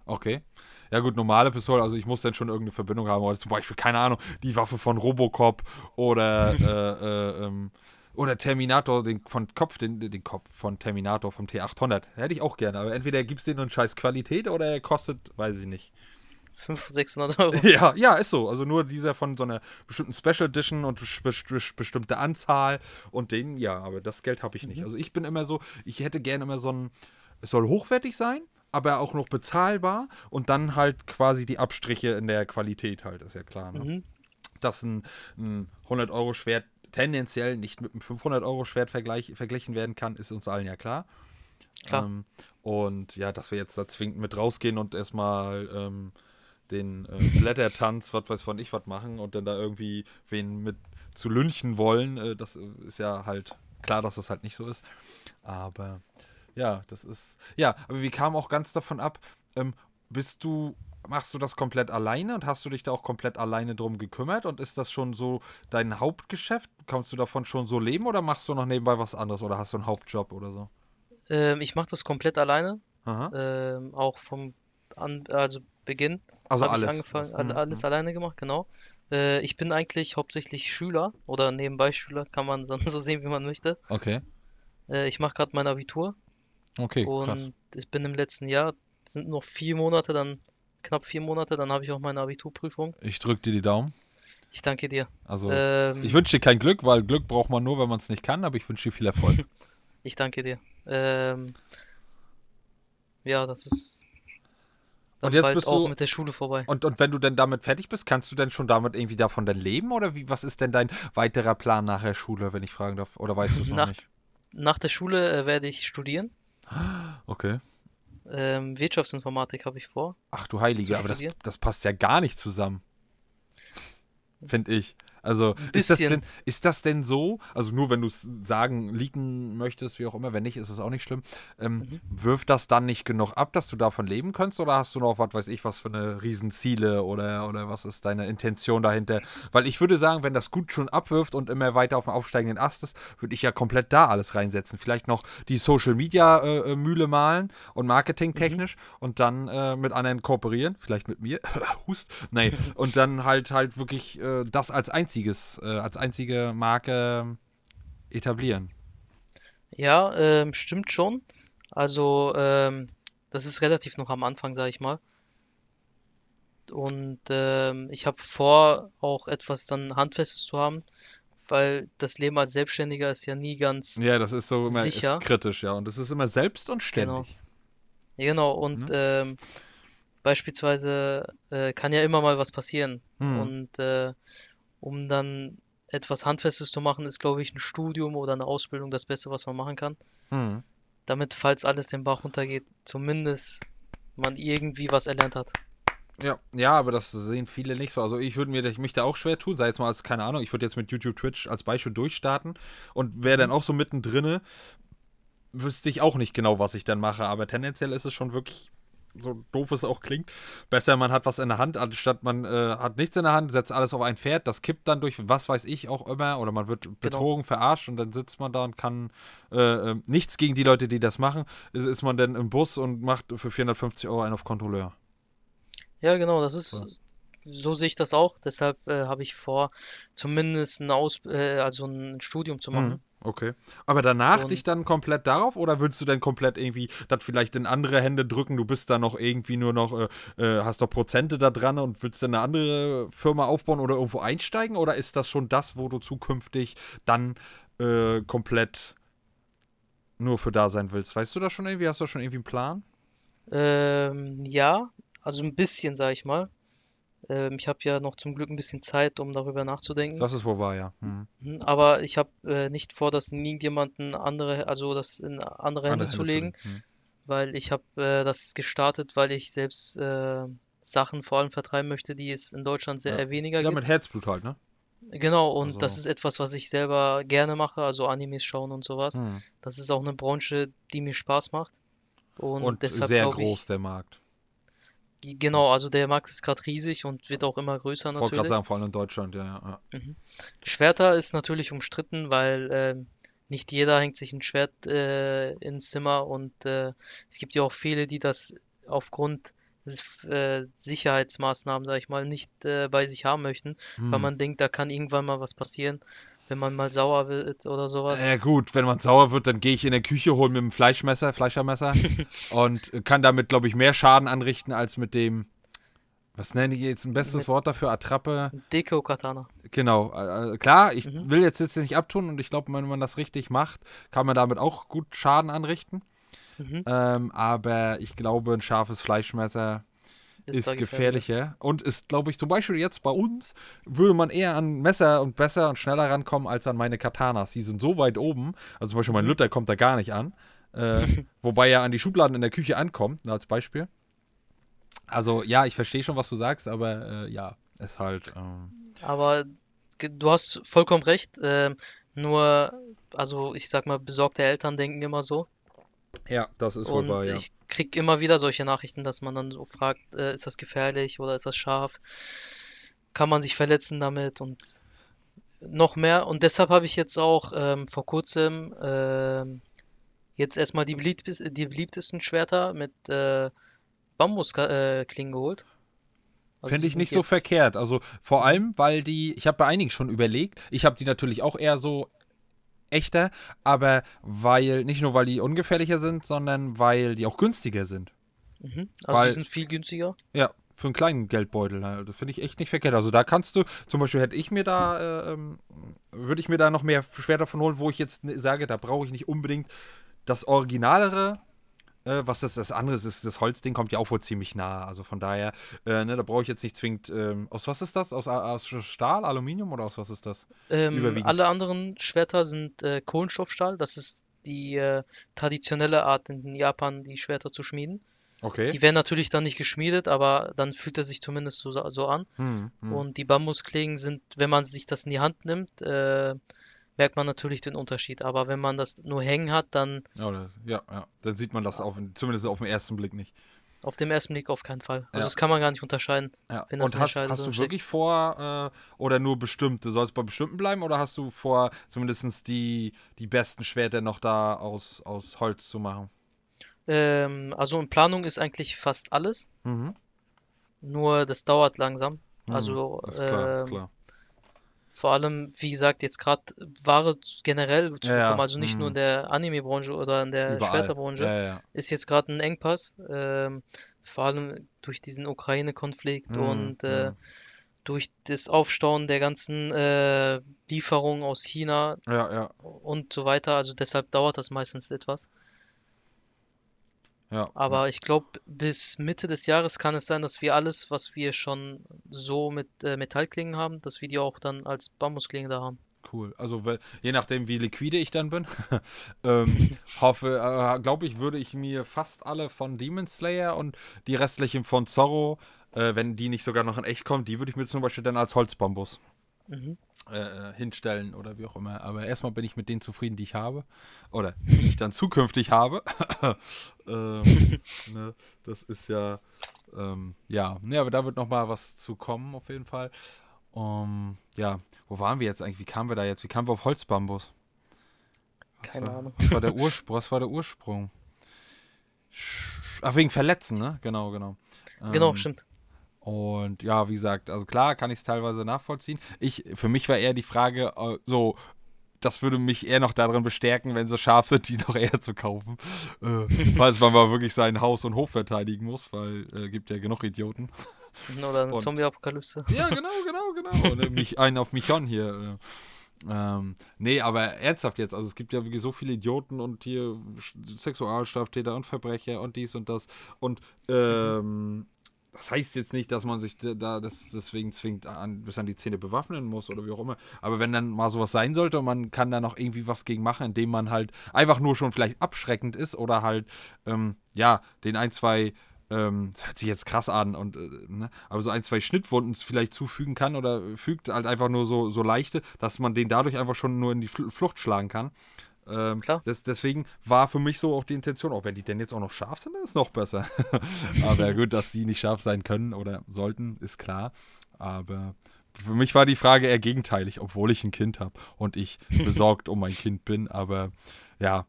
Okay. Ja gut, normale Pistole, also ich muss dann schon irgendeine Verbindung haben. Oder zum Beispiel, keine Ahnung, die Waffe von Robocop oder äh, äh, ähm, oder Terminator, den von Kopf, den, den Kopf von Terminator vom T800. Hätte ich auch gerne, aber entweder gibt es den in scheiß Qualität oder er kostet, weiß ich nicht. 500, 600 Euro. Ja, ja, ist so. Also nur dieser von so einer bestimmten Special Edition und bes- bes- bestimmte Anzahl und den, ja, aber das Geld habe ich nicht. Also ich bin immer so, ich hätte gerne immer so ein, es soll hochwertig sein, aber auch noch bezahlbar und dann halt quasi die Abstriche in der Qualität halt, ist ja klar. Ne? Mhm. Dass ein, ein 100-Euro-Schwert tendenziell nicht mit einem 500-Euro-Schwert vergleich, verglichen werden kann, ist uns allen ja klar. Klar. Ähm, und ja, dass wir jetzt da zwingend mit rausgehen und erstmal ähm, den äh, Blättertanz, was weiß von ich was machen und dann da irgendwie wen mit zu lynchen wollen, äh, das äh, ist ja halt klar, dass das halt nicht so ist. Aber ja, das ist. Ja, aber wir kamen auch ganz davon ab, ähm, bist du. Machst du das komplett alleine und hast du dich da auch komplett alleine drum gekümmert? Und ist das schon so dein Hauptgeschäft? Kannst du davon schon so leben oder machst du noch nebenbei was anderes oder hast du einen Hauptjob oder so? Ähm, ich mache das komplett alleine. Aha. Ähm, auch vom an, also Beginn Also alles. angefangen, Also, mhm, alles alleine gemacht, genau. Äh, ich bin eigentlich hauptsächlich Schüler oder nebenbei Schüler, kann man dann so sehen, wie man möchte. Okay. Äh, ich mache gerade mein Abitur Okay, krass. und ich bin im letzten Jahr, sind noch vier Monate, dann knapp vier Monate, dann habe ich auch meine Abiturprüfung. Ich drück dir die Daumen. Ich danke dir. Also, Ähm, ich wünsche dir kein Glück, weil Glück braucht man nur, wenn man es nicht kann, aber ich wünsche dir viel Erfolg. Ich danke dir. Ähm, ja, das ist Und jetzt bist auch du- mit der Schule vorbei. Und, und wenn du denn damit fertig bist, kannst du denn schon damit irgendwie davon dann leben? Oder wie, was ist denn dein weiterer Plan nach der Schule, wenn ich fragen darf? Oder weißt du es noch Nach- nicht? Nach der Schule äh, werde ich studieren. Okay. Ähm, Wirtschaftsinformatik habe ich vor. Ach du Heilige, aber das, das passt ja gar nicht zusammen. Finde ich. Also, ist das, denn, ist das denn so? Also, nur wenn du es sagen, leaken möchtest, wie auch immer, wenn nicht, ist es auch nicht schlimm. Ähm, Mhm. Wirft das dann nicht genug ab, dass du davon leben kannst? Oder hast du noch, was weiß ich, was für eine Riesenziele oder, oder was ist deine Intention dahinter? Weil ich würde sagen, wenn das gut schon abwirft und immer weiter auf dem aufsteigenden Ast ist, würde ich ja komplett da alles reinsetzen. Vielleicht noch die Social Media äh, äh, Mühle malen und marketingtechnisch und dann äh, mit anderen kooperieren, vielleicht mit mir, Hust, nee, und dann halt halt wirklich äh, das als einziges, äh, als einzige Marke etablieren. Ja, ähm, stimmt schon. Also, ähm, das ist relativ noch am Anfang, sage ich mal. Und ähm, ich habe vor, auch etwas dann Handfestes zu haben, weil das Leben als Selbstständiger ist ja nie ganz. Ja, das ist so immer ist Sicher. kritisch, ja, und es ist immer selbst und Genau. ständig. Ja, genau, und ähm, beispielsweise äh, kann ja immer mal was passieren. Hm. Und äh, um dann etwas Handfestes zu machen, ist, glaube ich, ein Studium oder eine Ausbildung das Beste, was man machen kann. Hm. damit, falls alles den Bach runtergeht, zumindest man irgendwie was erlernt hat. Ja, ja, aber das sehen viele nicht so. Also ich würde mir mich da auch schwer tun, sei jetzt mal als, keine Ahnung, ich würde jetzt mit YouTube, Twitch als Beispiel durchstarten und wäre dann auch so mittendrin, wüsste ich auch nicht genau, was ich dann mache. Aber tendenziell ist es schon wirklich, so doof es auch klingt, besser man hat was in der Hand, anstatt man äh, hat nichts in der Hand, setzt alles auf ein Pferd, das kippt dann durch was weiß ich auch immer oder man wird betrogen, verarscht und dann sitzt man da und kann äh, äh, nichts gegen die Leute, die das machen, ist, ist man dann im Bus und macht für 450 Euro einen auf Kontrolleur. Ja, genau, das ist, So. so sehe ich das auch. Deshalb äh, habe ich vor, zumindest ein Aus, äh, also ein Studium zu machen. Mhm, Okay. Aber danach Und- dich dann komplett darauf oder würdest du dann komplett irgendwie das vielleicht in andere Hände drücken? Du bist da noch irgendwie nur noch, äh, äh, hast doch Prozente da dran und willst dann eine andere Firma aufbauen oder irgendwo einsteigen? Oder ist das schon das, wo du zukünftig dann äh, komplett nur für da sein willst? Weißt du das schon irgendwie? Hast du da schon irgendwie einen Plan? Ähm, ja, also ein bisschen, sage ich mal. Ähm, ich habe ja noch zum Glück ein bisschen Zeit, um darüber nachzudenken. Das ist wohl wahr, ja. Hm. Mhm, Aber ich habe äh, nicht vor, das in irgendjemanden andere, also das in andere Hände Andere zu Hände legen, Hm. weil ich habe äh, das gestartet, weil ich selbst äh, Sachen vor allem vertreiben möchte, die es in Deutschland sehr Ja. weniger Ja, gibt. mit Herzblut halt, ne? Genau, und das Also- ist etwas, was ich selber gerne mache, also Animes schauen und sowas. Hm. Das ist auch eine Branche, die mir Spaß macht. Und, Und deshalb sehr groß ich, der Markt. Genau, also der Markt ist gerade riesig und wird auch immer größer Wollte gerade natürlich. sagen, vor allem in Deutschland, ja, ja. ja. Schwerter ist natürlich umstritten, weil ähm, nicht jeder hängt sich ein Schwert äh, ins Zimmer und äh, es gibt ja auch viele, die das aufgrund äh, Sicherheitsmaßnahmen, sag ich mal, nicht äh, bei sich haben möchten, weil Hm. man denkt, da kann irgendwann mal was passieren, wenn man mal sauer wird oder sowas. Ja gut, wenn man sauer wird, dann gehe ich in der Küche, hole mir ein Fleischmesser, Fleischermesser und kann damit, glaube ich, mehr Schaden anrichten als mit dem, was nenne ich jetzt ein bestes Mit- Wort dafür, Attrappe. Deko Katana. Genau, äh, äh, klar, ich Mhm. will jetzt, jetzt nicht abtun und ich glaube, wenn man das richtig macht, kann man damit auch gut Schaden anrichten. Mhm. Ähm, aber ich glaube, ein scharfes Fleischmesser ist da gefährlicher und ist, glaube ich, zum Beispiel jetzt bei uns, würde man eher an Messer und besser und schneller rankommen als an meine Katanas. Die sind so weit oben, also zum Beispiel mein Mhm. Luther kommt da gar nicht an, äh, wobei er an die Schubladen in der Küche ankommt, als Beispiel. Also ja, ich verstehe schon, was du sagst, aber äh, ja, ist halt. Ähm, Aber du hast vollkommen recht. Ähm, nur, also ich sag mal, besorgte Eltern denken immer so. Ja, das ist Und ich krieg immer wieder solche Nachrichten, dass man dann so fragt, äh, ist das gefährlich oder ist das scharf? Kann man sich verletzen damit und noch mehr. Und deshalb habe ich jetzt auch ähm, vor kurzem ähm, jetzt erstmal die, beliebtes, die beliebtesten Schwerter mit äh, Bambusklingen äh, geholt. Also Finde ich nicht so verkehrt. Also vor allem, weil die, ich habe bei einigen schon überlegt, ich habe die natürlich auch eher so echter, aber weil, nicht nur weil die ungefährlicher sind, sondern weil die auch günstiger sind. Mhm. Also weil- die sind viel günstiger. Ja, für einen kleinen Geldbeutel. halt. Das finde ich echt nicht verkehrt. Also da kannst du, zum Beispiel hätte ich mir da, äh, ähm, würde ich mir da noch mehr Schwerter von holen, wo ich jetzt ne- sage, da brauche ich nicht unbedingt das Originalere. Äh, was das, das andere ist, das Holzding kommt ja auch wohl ziemlich nah. Also von daher, äh, ne, da brauche ich jetzt nicht zwingend, ähm, aus was ist das? Aus, aus Stahl, Aluminium oder aus was ist das? Ähm, Überwiegend. alle anderen Schwerter sind äh, Kohlenstoffstahl. Das ist die äh, traditionelle Art in Japan, die Schwerter zu schmieden. Okay. Die werden natürlich dann nicht geschmiedet, aber dann fühlt er sich zumindest so, so an. Hm, hm. Und die Bambusklingen sind, wenn man sich das in die Hand nimmt, äh, merkt man natürlich den Unterschied. Aber wenn man das nur hängen hat, dann ja, das, ja, ja, dann sieht man das auf, zumindest auf den ersten Blick nicht. auf dem ersten Blick auf keinen Fall. Also Ja. das kann man gar nicht unterscheiden. Ja. wenn das Und hast, hast du steckt. wirklich vor, äh, oder nur bestimmte, soll es bei bestimmten bleiben, oder hast du vor, zumindest die, die besten Schwerter noch da aus, aus Holz zu machen? Ähm, also in Planung ist eigentlich fast alles, Mhm. nur das dauert langsam. Mhm. Also ist klar, ist ähm, klar. Vor allem, wie gesagt, jetzt gerade Ware generell zu Ja, bekommen, also nicht nur mhm. in der Anime-Branche oder in der Überall. Schwerterbranche, Ja, ist jetzt gerade ein Engpass. Ähm, vor allem durch diesen Ukraine-Konflikt Mhm, und äh, mhm. durch das Aufstauen der ganzen äh, Lieferungen aus China und so weiter. Also deshalb dauert das meistens etwas. Ja. Aber ich glaube, bis Mitte des Jahres kann es sein, dass wir alles, was wir schon so mit äh, Metallklingen haben, dass wir die auch dann als Bambusklingen da haben. Cool. Also we- je nachdem, wie liquide ich dann bin, ähm, hoffe, äh, glaube ich, würde ich mir fast alle von Demon Slayer und die restlichen von Zorro, äh, wenn die nicht sogar noch in echt kommen, die würde ich mir zum Beispiel dann als Holzbambus Mhm. äh, hinstellen oder wie auch immer. Aber erstmal bin ich mit denen zufrieden, die ich habe. Oder die ich dann zukünftig habe. ähm, ne, das ist ja, ähm, ja, ne, aber da wird noch mal was zu kommen auf jeden Fall. Um, ja, wo waren wir jetzt eigentlich? Wie kamen wir da jetzt? Wie kamen wir auf Holzbambus? Was Keine war, Ahnung. Was war der Ursprung? Was war der Ursprung? Sch- Ach, wegen Verletzen, ne? Genau, genau. Genau, Ähm, stimmt. Und ja, wie gesagt, also klar kann ich es teilweise nachvollziehen. Ich, für mich war eher die Frage, äh, so, das würde mich eher noch darin bestärken, wenn sie scharf sind, die noch eher zu kaufen. Äh, falls man mal wirklich sein Haus und Hof verteidigen muss, weil äh, gibt ja genug Idioten. Oder eine Zombie-Apokalypse. Ja, genau, genau, genau. Und, mich, einen auf Michon hier. Äh, ähm, nee, aber ernsthaft jetzt, also es gibt ja wirklich so viele Idioten und hier Sexualstraftäter und Verbrecher und dies und das. Und ähm, das heißt jetzt nicht, dass man sich da da das deswegen zwingt, an, bis an die Zähne bewaffnen muss oder wie auch immer. Aber wenn dann mal sowas sein sollte und man kann da noch irgendwie was gegen machen, indem man halt einfach nur schon vielleicht abschreckend ist oder halt, ähm, ja, den ein, zwei ähm, das hört sich jetzt krass an und äh, ne, aber so ein, zwei Schnittwunden vielleicht zufügen kann oder fügt halt einfach nur so, so leichte, dass man den dadurch einfach schon nur in die Fl Flucht schlagen kann. Ähm, Klar. Das, deswegen war für mich so auch die Intention, auch wenn die denn jetzt auch noch scharf sind, ist noch besser. aber gut, dass die nicht scharf sein können oder sollten, ist klar. Aber für mich war die Frage eher gegenteilig, obwohl ich ein Kind habe und ich besorgt um mein Kind bin. Aber ja,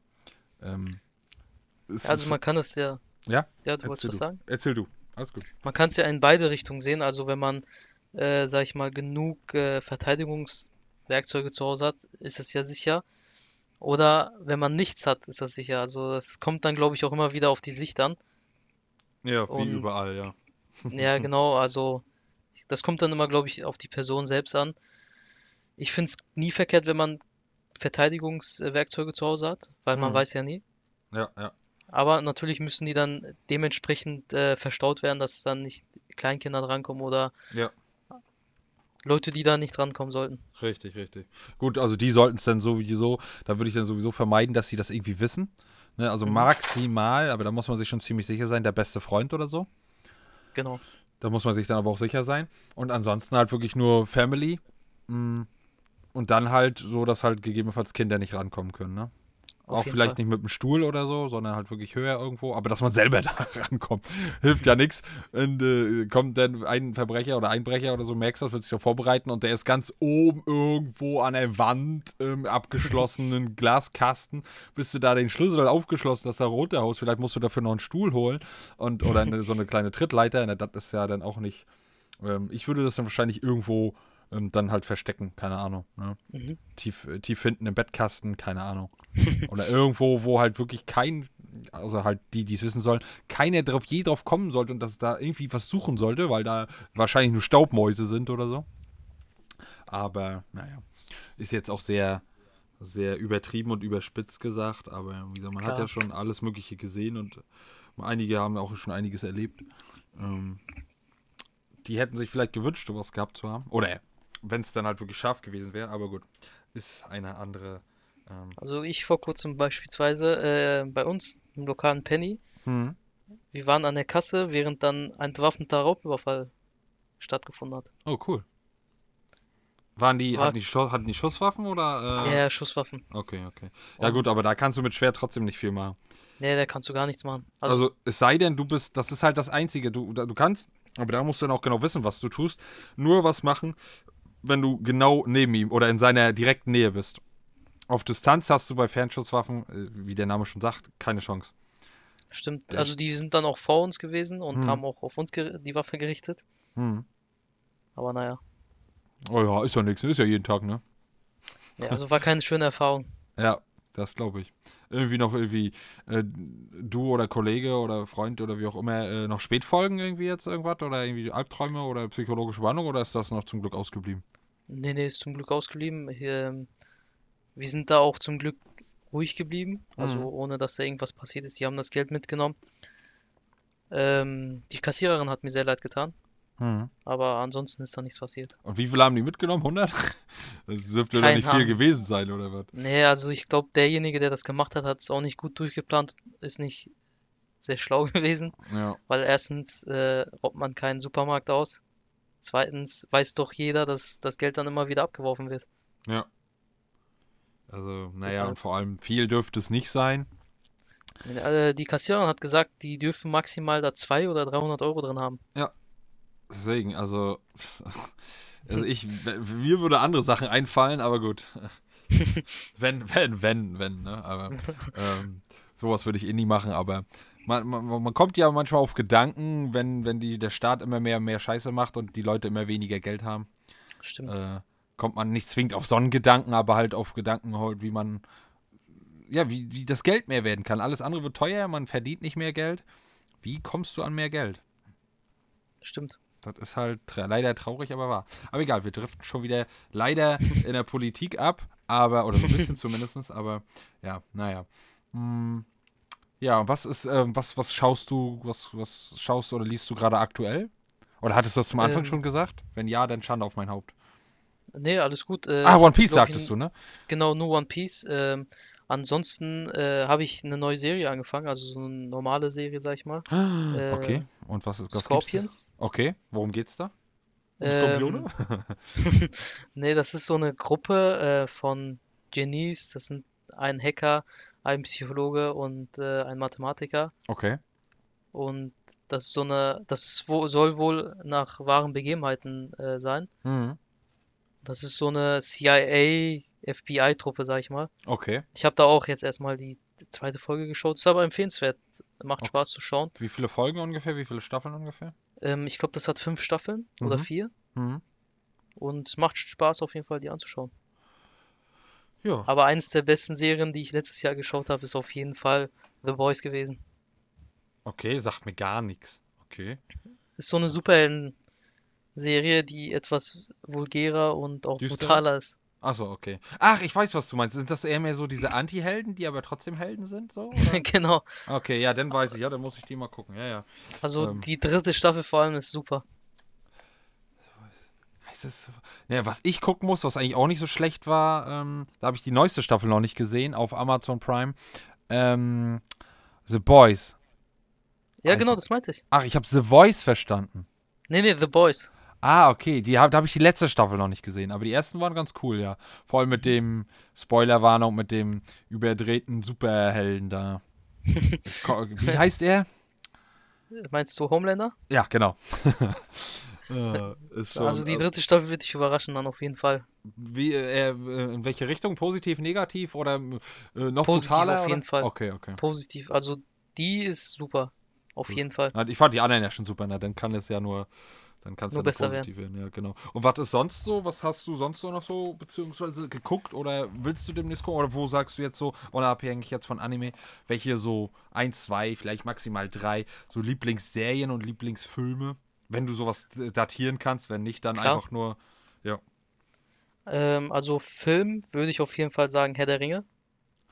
ähm, Also man kann es ja. ja, Ja, du wolltest was sagen? Erzähl du. Alles gut. Man kann es ja in beide Richtungen sehen. Also wenn man, äh, sag ich mal, genug äh, Verteidigungswerkzeuge zu Hause hat, ist es ja sicher. Oder wenn man nichts hat, ist das sicher. Also es kommt dann, glaube ich, auch immer wieder auf die Sicht an. Ja, wie Und- überall, ja. Ja, genau. Also das kommt dann immer, glaube ich, auf die Person selbst an. Ich finde es nie verkehrt, wenn man Verteidigungswerkzeuge zu Hause hat, weil man Mhm. weiß ja nie. Ja, ja. Aber natürlich müssen die dann dementsprechend äh, verstaut werden, dass dann nicht Kleinkinder drankommen oder Ja. Leute, die da nicht drankommen sollten. Richtig, richtig. Gut, also die sollten es dann sowieso, da würde ich dann sowieso vermeiden, dass sie das irgendwie wissen. Ne, also Mhm. maximal, aber da muss man sich schon ziemlich sicher sein, der beste Freund oder so. Genau. Da muss man sich dann aber auch sicher sein. Und ansonsten halt wirklich nur Family. mm, Und dann halt so, dass halt gegebenenfalls Kinder nicht rankommen können, ne? Auf auch vielleicht Fall. nicht mit dem Stuhl oder so, sondern halt wirklich höher irgendwo. Aber dass man selber da rankommt, hilft ja nichts. Und äh, kommt dann ein Verbrecher oder Einbrecher oder so, merkst du, das wird sich doch vorbereiten und der ist ganz oben irgendwo an der Wand im abgeschlossenen Glaskasten. Bis du da den Schlüssel aufgeschlossen hast, da runterhaust. Vielleicht musst du dafür noch einen Stuhl holen und oder eine, so eine kleine Trittleiter. Das ist ja dann auch nicht. Ähm, ich würde das dann wahrscheinlich irgendwo ähm, dann halt verstecken, keine Ahnung. Ne? Mhm. tief, tief hinten im Bettkasten, keine Ahnung. Oder irgendwo, wo halt wirklich kein, also halt die, die es wissen sollen, keiner drauf, je drauf kommen sollte und dass da irgendwie was suchen sollte, weil da wahrscheinlich nur Staubmäuse sind oder so. Aber, naja, ist jetzt auch sehr, sehr übertrieben und überspitzt gesagt, aber wie gesagt, man hat Klar. ja schon alles Mögliche gesehen und einige haben auch schon einiges erlebt. Ähm, die hätten sich vielleicht gewünscht, sowas gehabt zu haben. Oder wenn es dann halt wirklich scharf gewesen wäre, aber gut, ist eine andere. Ähm, Also ich vor kurzem beispielsweise äh, bei uns im lokalen Penny, hm. wir waren an der Kasse, während dann ein bewaffneter Raubüberfall stattgefunden hat. Oh, cool. Waren die, War- hatten die, Schuss, hatten die Schusswaffen oder? Äh, Ja, Schusswaffen. Okay, okay. Ja gut, aber da kannst du mit Schwert trotzdem nicht viel machen. Nee, da kannst du gar nichts machen. Also, Also, es sei denn, du bist, das ist halt das Einzige. Du, du kannst, aber da musst du dann auch genau wissen, was du tust. Nur was machen, wenn du genau neben ihm oder in seiner direkten Nähe bist. Auf Distanz hast du bei Fernschusswaffen, äh, wie der Name schon sagt, keine Chance. stimmt. Also die sind dann auch vor uns gewesen und Hm. haben auch auf uns die Waffe gerichtet. Hm. Aber naja. Oh ja, ist ja nichts, ist ja jeden Tag, ne? Ja, also war keine schöne Erfahrung. Ja, das glaube ich. Irgendwie noch irgendwie äh, du oder Kollege oder Freund oder wie auch immer äh, noch Spätfolgen irgendwie jetzt irgendwas oder irgendwie Albträume oder psychologische Warnung oder ist das noch zum Glück ausgeblieben? Nee, nee, ist zum Glück ausgeblieben. Hier, ähm, wir sind da auch zum Glück ruhig geblieben, also Mhm. ohne dass da irgendwas passiert ist. Die haben das Geld mitgenommen. Ähm, die Kassiererin hat mir sehr leid getan. Mhm. aber ansonsten ist da nichts passiert. Und wie viele haben die mitgenommen? 100? Das dürfte doch Kein nicht viel Hahn. gewesen sein, oder was? Nee, also ich glaube, derjenige, der das gemacht hat, hat es auch nicht gut durchgeplant, ist nicht sehr schlau gewesen, Ja. weil erstens äh, raubt man keinen Supermarkt aus. Zweitens weiß doch jeder, dass das Geld dann immer wieder abgeworfen wird. Ja. Also, naja, Deshalb- und vor allem viel dürfte es nicht sein. Äh, die Kassiererin hat gesagt, die dürfen maximal da 200 oder 300 Euro drin haben. Deswegen, also, also ich, mir würde andere Sachen einfallen, aber gut. wenn, wenn, wenn, wenn, ne? Aber ähm, sowas würde ich eh nie machen, aber man, man, man kommt ja manchmal auf Gedanken, wenn, wenn die, der Staat immer mehr mehr Scheiße macht und die Leute immer weniger Geld haben, Stimmt. äh, kommt man nicht zwingend auf so einen Gedanken, aber halt auf Gedanken halt, wie man, ja, wie, wie das Geld mehr werden kann. Alles andere wird teuer, man verdient nicht mehr Geld. Wie kommst du an mehr Geld? Stimmt. Das ist halt tra leider traurig, aber wahr. Aber egal, wir driften schon wieder leider in der Politik ab, aber, oder so ein bisschen zumindest, aber ja, naja. Hm, ja, was ist, ähm, was, was schaust du, was, was schaust du oder liest du gerade aktuell? Oder hattest du das zum Anfang Ähm, schon gesagt? Wenn ja, dann Schande auf mein Haupt. Nee, alles gut. Äh, ah, One Piece sagtest ich- du, ne? Genau, nur One Piece. Ähm, ansonsten äh, habe ich eine neue Serie angefangen, also so eine normale Serie, sag ich mal. Äh, Okay, und was ist, gibt's? Scorpions. Okay, worum geht's da? Um Ähm, Skorpione? Nee, das ist so eine Gruppe äh, von Genies. Das sind ein Hacker, ein Psychologe und äh, ein Mathematiker. Okay. Und das ist so eine, das soll wohl nach wahren Begebenheiten äh, sein. Mhm. Das ist so eine CIA, FBI-Truppe, sag ich mal. Okay. Ich habe da auch jetzt erstmal die zweite Folge geschaut. Ist aber empfehlenswert. Macht Okay. Spaß zu schauen. Wie viele Folgen ungefähr? Wie viele Staffeln ungefähr? Ähm, ich glaube, das hat fünf Staffeln oder Mhm. vier. Mhm. Und es macht Spaß auf jeden Fall, die anzuschauen. Ja. Aber eines der besten Serien, die ich letztes Jahr geschaut habe, ist auf jeden Fall The Boys gewesen. Okay, sagt mir gar nichts. Okay. Ist so eine Superhelden-Serie, die etwas vulgärer und auch Düsterer? brutaler ist. Achso, okay. Ach, ich weiß, was du meinst. Sind das eher mehr so diese Anti-Helden, die aber trotzdem Helden sind? So? Genau. Okay, ja, dann weiß ich. Ja, dann muss ich die mal gucken. Ja, ja. Also Ähm. die dritte Staffel vor allem ist super. Heißt das so? Ja, was ich gucken muss, was eigentlich auch nicht so schlecht war, ähm, da habe ich die neueste Staffel noch nicht gesehen, auf Amazon Prime. Ähm, The Boys. Ja, Heißt- genau, das meinte ich. Ach, ich habe The Voice verstanden. Nee, nee, The Boys. Ah, okay. Die hab, da habe ich die letzte Staffel noch nicht gesehen, aber die ersten waren ganz cool, ja. Vor allem mit dem Spoilerwarnung, mit dem überdrehten Superhelden da. Wie heißt er? Meinst du Homelander? Ja, genau. Äh, ist schon, Also die äh, dritte Staffel wird dich überraschen dann auf jeden Fall. wie, äh, äh, in welche Richtung? Positiv, negativ oder äh, noch Positiv brutaler? auf jeden oder? Fall. Okay, okay. Positiv. Also die ist super. Auf jeden Fall. Ich fand die anderen ja schon super, na, dann kann es ja nur, dann kann es Nur ja nur besser positiv werden. ja, genau. Und was ist sonst so? Was hast du sonst so noch so, beziehungsweise geguckt oder willst du demnächst gucken? Oder wo sagst du jetzt so, unabhängig jetzt von Anime, welche so ein, zwei, vielleicht maximal drei, so Lieblingsserien und Lieblingsfilme? Wenn du sowas datieren kannst, wenn nicht, dann Klar. einfach nur, ja. Ähm, also Film würde ich auf jeden Fall sagen Herr der Ringe.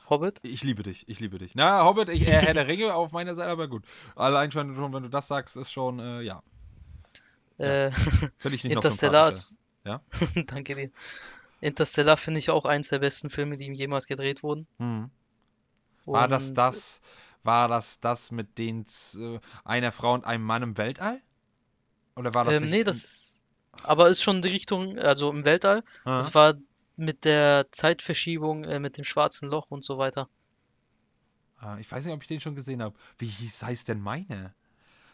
Hobbit. Ich liebe dich, ich liebe dich. Na, Hobbit, ich, äh, Herr der Ringe auf meiner Seite, aber gut. Allein schon, schon wenn du das sagst, ist schon, äh, ja, Äh, ich nicht Interstellar ist. Ja? Danke dir. Interstellar finde ich auch eins der besten Filme, die jemals gedreht wurden. Hm. War das das, war das das mit den äh, einer Frau und einem Mann im Weltall? Oder war das Ähm, nee, das. Aber ist schon die Richtung, also im Weltall. Ah, Es war mit der Zeitverschiebung, äh, mit dem schwarzen Loch und so weiter. ah, ich weiß nicht, ob ich den schon gesehen habe. Wie hieß, heißt denn meine?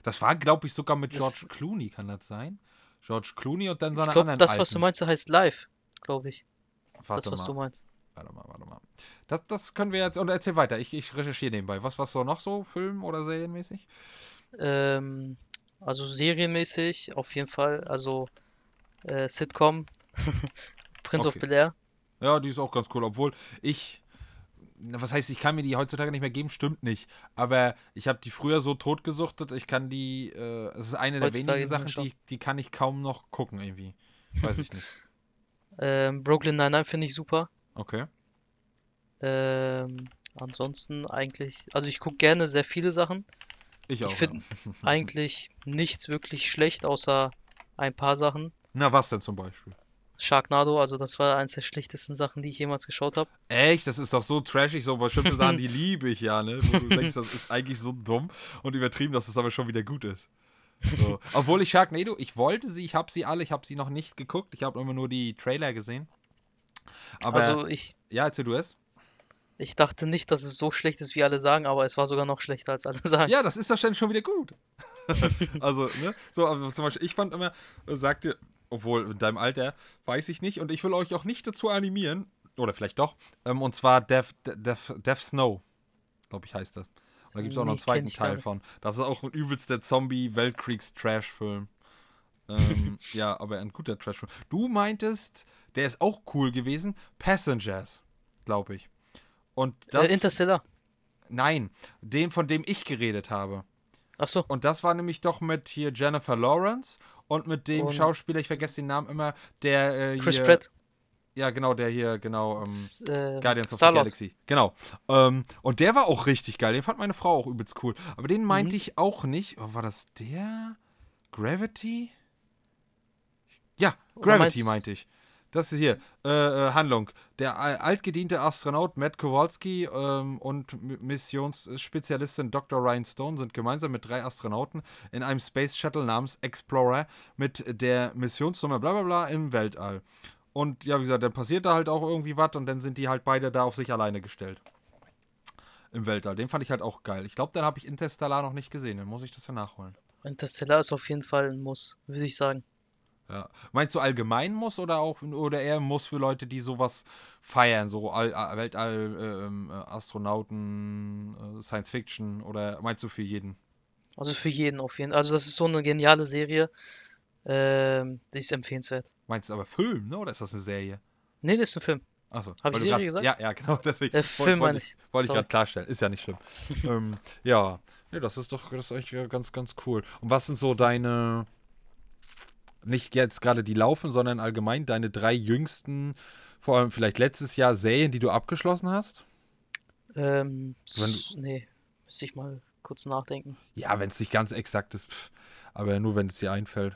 Das war, glaube ich, sogar mit Das- George Clooney, kann das sein? George Clooney und dann so Ich eine glaube, anderen das, was du alten. meinst, heißt Live, glaube ich. Warte Das, was mal, du meinst. warte mal, warte mal. Das, das können wir jetzt, und erzähl weiter, ich, ich recherchiere nebenbei. Was, was so noch so, Film- oder Serienmäßig? Ähm, also serienmäßig auf jeden Fall. Also äh, Sitcom, Prince of Okay. Bel-Air. Ja, die ist auch ganz cool, obwohl ich, was heißt, ich kann mir die heutzutage nicht mehr geben, stimmt nicht. Aber ich habe die früher so totgesuchtet, ich kann die, äh, es ist eine der Heutzutage wenigen Sachen, die, die kann ich kaum noch gucken irgendwie. Weiß ich nicht. Ähm, Brooklyn Nine-Nine finde ich super. Okay. Ähm, ansonsten eigentlich, also ich gucke gerne sehr viele Sachen. Ich auch. Ich finde eigentlich nichts wirklich schlecht, außer ein paar Sachen. Na, was denn zum Beispiel? Sharknado, also das war eines der schlechtesten Sachen, die ich jemals geschaut habe. Echt? Das ist doch so trashig, so bestimmte Sachen, die liebe ich ja, ne? Wo du denkst, das ist eigentlich so dumm und übertrieben, dass es aber schon wieder gut ist. So. Obwohl ich Sharknado, ich wollte sie, ich habe sie alle, ich habe sie noch nicht geguckt, ich habe immer nur die Trailer gesehen. Aber, Also ich, ja, erzähl du es. ich dachte nicht, dass es so schlecht ist, wie alle sagen, aber es war sogar noch schlechter, als alle sagen. Ja, das ist dann schon wieder gut. also, ne? So, aber zum Beispiel, ich fand immer, äh, sagte, obwohl in deinem Alter, weiß ich nicht, und ich will euch auch nicht dazu animieren, oder vielleicht doch, ähm, und zwar Death, Death, Death Snow, glaube ich, heißt das. Und da gibt es auch noch einen zweiten Teil von. Das ist auch ein übelster Zombie-Weltkriegs-Trash-Film. ähm, ja, aber ein guter Trash-Film. Du meintest, der ist auch cool gewesen, Passengers, glaube ich. Und das. äh, Interstellar. nein, dem, von dem ich geredet habe. Ach so, Und das war nämlich doch mit hier Jennifer Lawrence und mit dem Und- Schauspieler, ich vergesse den Namen immer, der äh, Chris hier, Pratt. Ja, genau, der hier, genau, ähm, S- äh, Guardians of the. Galaxy. Genau. Ähm, und der war auch richtig geil. Den fand meine Frau auch übelst cool. Aber den meinte Mhm. ich auch nicht. Oh, war das der? Gravity? Ja, Gravity meinte ich. Das ist hier, äh, äh, Handlung. Der al- altgediente Astronaut Matt Kowalski ähm, und Missionsspezialistin Dr. Ryan Stone sind gemeinsam mit drei Astronauten in einem Space Shuttle namens Explorer mit der Missionsnummer bla bla bla im Weltall. Und ja, wie gesagt, dann passiert da halt auch irgendwie was und dann sind die halt beide da auf sich alleine gestellt. Im Weltall. Den fand ich halt auch geil. Ich glaube, dann habe ich Interstellar noch nicht gesehen. Dann muss ich das ja nachholen. Interstellar ist auf jeden Fall ein Muss, würde ich sagen. Ja. Meinst du allgemein muss oder auch oder eher muss für Leute, die sowas feiern, so All, All- Weltall, äh, ähm, äh, Astronauten, äh, Science Fiction oder meinst du für jeden? Also für jeden auf jeden Fall. Also das ist so eine geniale Serie. Ähm, die ist empfehlenswert. Meinst du aber Film, ne? Oder ist das eine Serie? Nee, das ist ein Film. Achso. Hab ich Serie gesagt? Ja, ja, genau. Deswegen Äh, Film wollte meine ich, wollte ich gerade klarstellen. Ist ja nicht schlimm. ähm, ja, nee, das ist doch das ist eigentlich ganz, ganz cool. Und was sind so deine, nicht jetzt gerade die laufen, sondern allgemein deine drei jüngsten, vor allem vielleicht letztes Jahr Serien, die du abgeschlossen hast? Ähm, Wenn s- nee, müsste ich mal kurz nachdenken. Ja, wenn es nicht ganz exakt ist, pff, aber nur wenn es dir einfällt.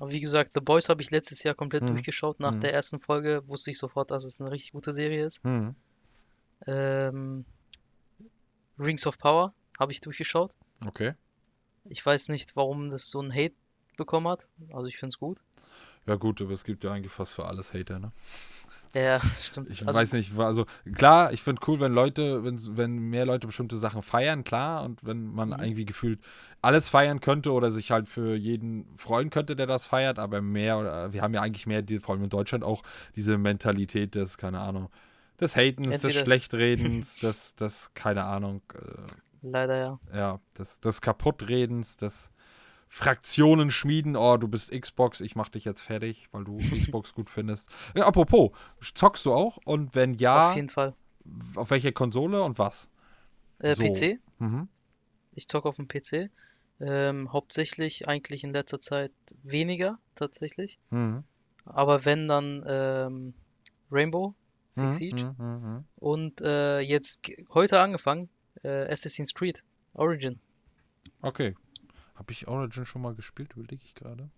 Aber wie gesagt, The Boys habe ich letztes Jahr komplett Mhm. durchgeschaut. Nach Mhm. der ersten Folge wusste ich sofort, dass es eine richtig gute Serie ist. Hm. Ähm, Rings of Power habe ich durchgeschaut. Okay. Ich weiß nicht, warum das so einen Hate bekommen hat. Also ich finde es gut. Ja gut, aber es gibt ja eigentlich fast für alles Hater, ne? Ja, stimmt. Ich Also, weiß nicht, also klar, ich finde cool, wenn Leute, wenn, wenn mehr Leute bestimmte Sachen feiern, klar, und wenn man Mhm. irgendwie gefühlt alles feiern könnte oder sich halt für jeden freuen könnte, der das feiert, aber mehr, oder wir haben ja eigentlich mehr, die, vor allem in Deutschland auch, diese Mentalität des, keine Ahnung, des Hatens, des Entweder- Schlechtredens, des, des, keine Ahnung, äh, leider ja. ja, des, des Kaputtredens, des Fraktionen schmieden, oh, du bist Xbox, ich mach dich jetzt fertig, weil du Xbox gut findest. Ja, apropos, zockst du auch? Und wenn ja, Auf jeden Fall. auf welche Konsole und was? Äh, So. PC. Mhm. Ich zocke auf dem PC. Ähm, hauptsächlich eigentlich in letzter Zeit weniger tatsächlich. Mhm. Aber wenn dann ähm, Rainbow Six Mhm. Siege Mhm. Mhm. und äh, jetzt heute angefangen äh, Assassin's Creed Origin. Okay. Habe ich Origin schon mal gespielt, überlege ich gerade.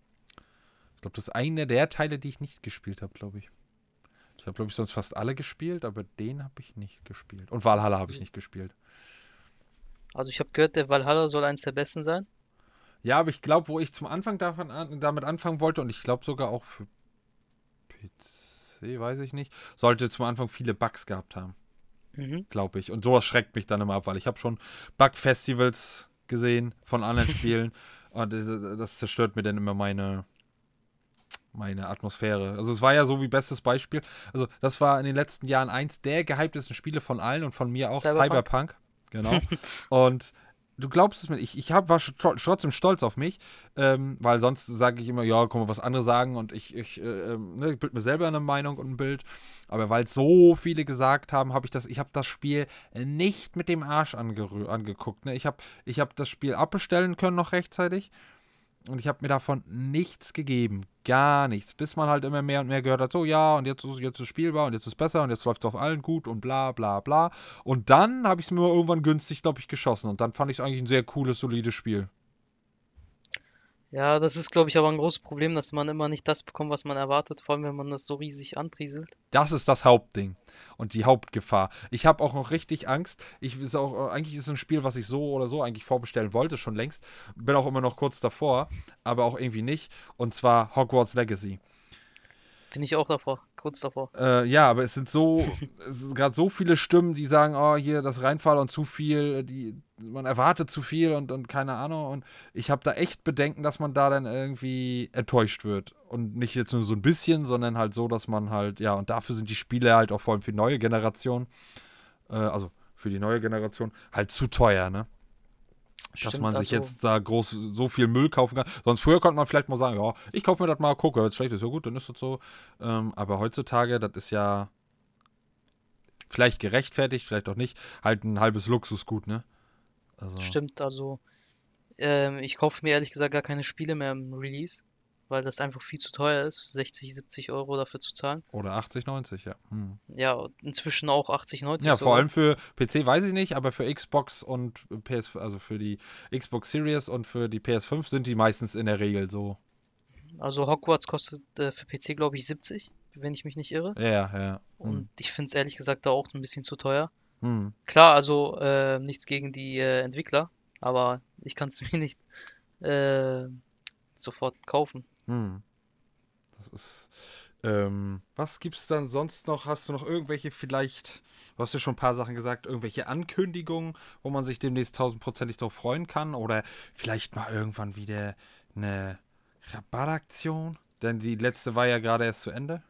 Ich glaube, das ist einer der Teile, die ich nicht gespielt habe, glaube ich. Ich habe, glaube ich, sonst fast alle gespielt, aber den habe ich nicht gespielt. Und Valhalla habe ich nicht gespielt. Also ich habe gehört, der Valhalla soll eines der besten sein. Ja, aber ich glaube, wo ich zum Anfang davon an, damit anfangen wollte, und ich glaube sogar auch für PC, weiß ich nicht, sollte zum Anfang viele Bugs gehabt haben, Mhm. glaube ich. Und sowas schreckt mich dann immer ab, weil ich habe schon Bug-Festivals gesehen von anderen Spielen und das zerstört mir dann immer meine meine Atmosphäre. Also es war ja so wie bestes Beispiel. Also das war in den letzten Jahren eins der gehyptesten Spiele von allen und von mir auch Cyberpunk. Cyberpunk. Genau. und du glaubst es mir, ich, ich war trotzdem stolz auf mich, ähm, weil sonst sage ich immer, ja, guck mal, was andere sagen und ich, ich, äh, ähm, ne, ich bild mir selber eine Meinung und ein Bild. Aber weil so viele gesagt haben, habe ich das, ich habe das Spiel nicht mit dem Arsch angeguckt. Ne? Ich habe ich hab das Spiel abbestellen können noch rechtzeitig. Und ich habe mir davon nichts gegeben. Gar nichts. Bis man halt immer mehr und mehr gehört hat, so ja, und jetzt ist jetzt ist spielbar und jetzt ist es besser und jetzt läuft es auf allen gut und bla bla bla. Und dann habe ich es mir irgendwann günstig, glaube ich, geschossen. Und dann fand ich es eigentlich ein sehr cooles, solides Spiel. Ja, das ist, glaube ich, aber ein großes Problem, dass man immer nicht das bekommt, was man erwartet, vor allem wenn man das so riesig anprieselt. Das ist das Hauptding und die Hauptgefahr. Ich habe auch noch richtig Angst. Ich ist auch eigentlich ist es ein Spiel, was ich so oder so eigentlich vorbestellen wollte schon längst. Bin auch immer noch kurz davor, aber auch irgendwie nicht. Und zwar Hogwarts Legacy. Bin ich auch davor, kurz davor. Äh, ja, aber es sind so, es sind gerade so viele Stimmen, die sagen, oh, hier das Reinfall und zu viel, die, man erwartet zu viel und, und keine Ahnung. Und ich habe da echt Bedenken, dass man da dann irgendwie enttäuscht wird. Und nicht jetzt nur so ein bisschen, sondern halt so, dass man halt, ja, und dafür sind die Spiele halt auch vor allem für die neue Generation, äh, also für die neue Generation, halt zu teuer, ne? Dass Stimmt, man sich also, jetzt da groß so viel Müll kaufen kann. Sonst früher konnte man vielleicht mal sagen, ja, ich kaufe mir das mal, gucke, wenn es schlecht ist, ja gut, dann ist das so. Ähm, aber heutzutage, das ist ja vielleicht gerechtfertigt, vielleicht auch nicht, halt ein halbes Luxusgut, ne? Also, Stimmt, also ähm, ich kaufe mir ehrlich gesagt gar keine Spiele mehr im Release, weil das einfach viel zu teuer ist, 60, 70 Euro dafür zu zahlen. Oder 80, 90, ja. Hm. Ja, inzwischen auch 80, 90 Ja, vor sogar. allem für PC weiß ich nicht, aber für Xbox und PS, also für die Xbox Series und für die PS5 sind die meistens in der Regel so. Also Hogwarts kostet äh, für PC, glaube ich, 70, wenn ich mich nicht irre. Ja, ja. Hm. Und ich finde es ehrlich gesagt da auch ein bisschen zu teuer. Hm. Klar, also äh, nichts gegen die äh, Entwickler, aber ich kann es mir nicht äh, sofort kaufen. Hm. Das ist. Ähm, was gibt's dann sonst noch? Hast du noch irgendwelche vielleicht, du hast ja schon ein paar Sachen gesagt, irgendwelche Ankündigungen, wo man sich demnächst tausendprozentig darauf freuen kann? Oder vielleicht mal irgendwann wieder eine Rabattaktion? Denn die letzte war ja gerade erst zu Ende.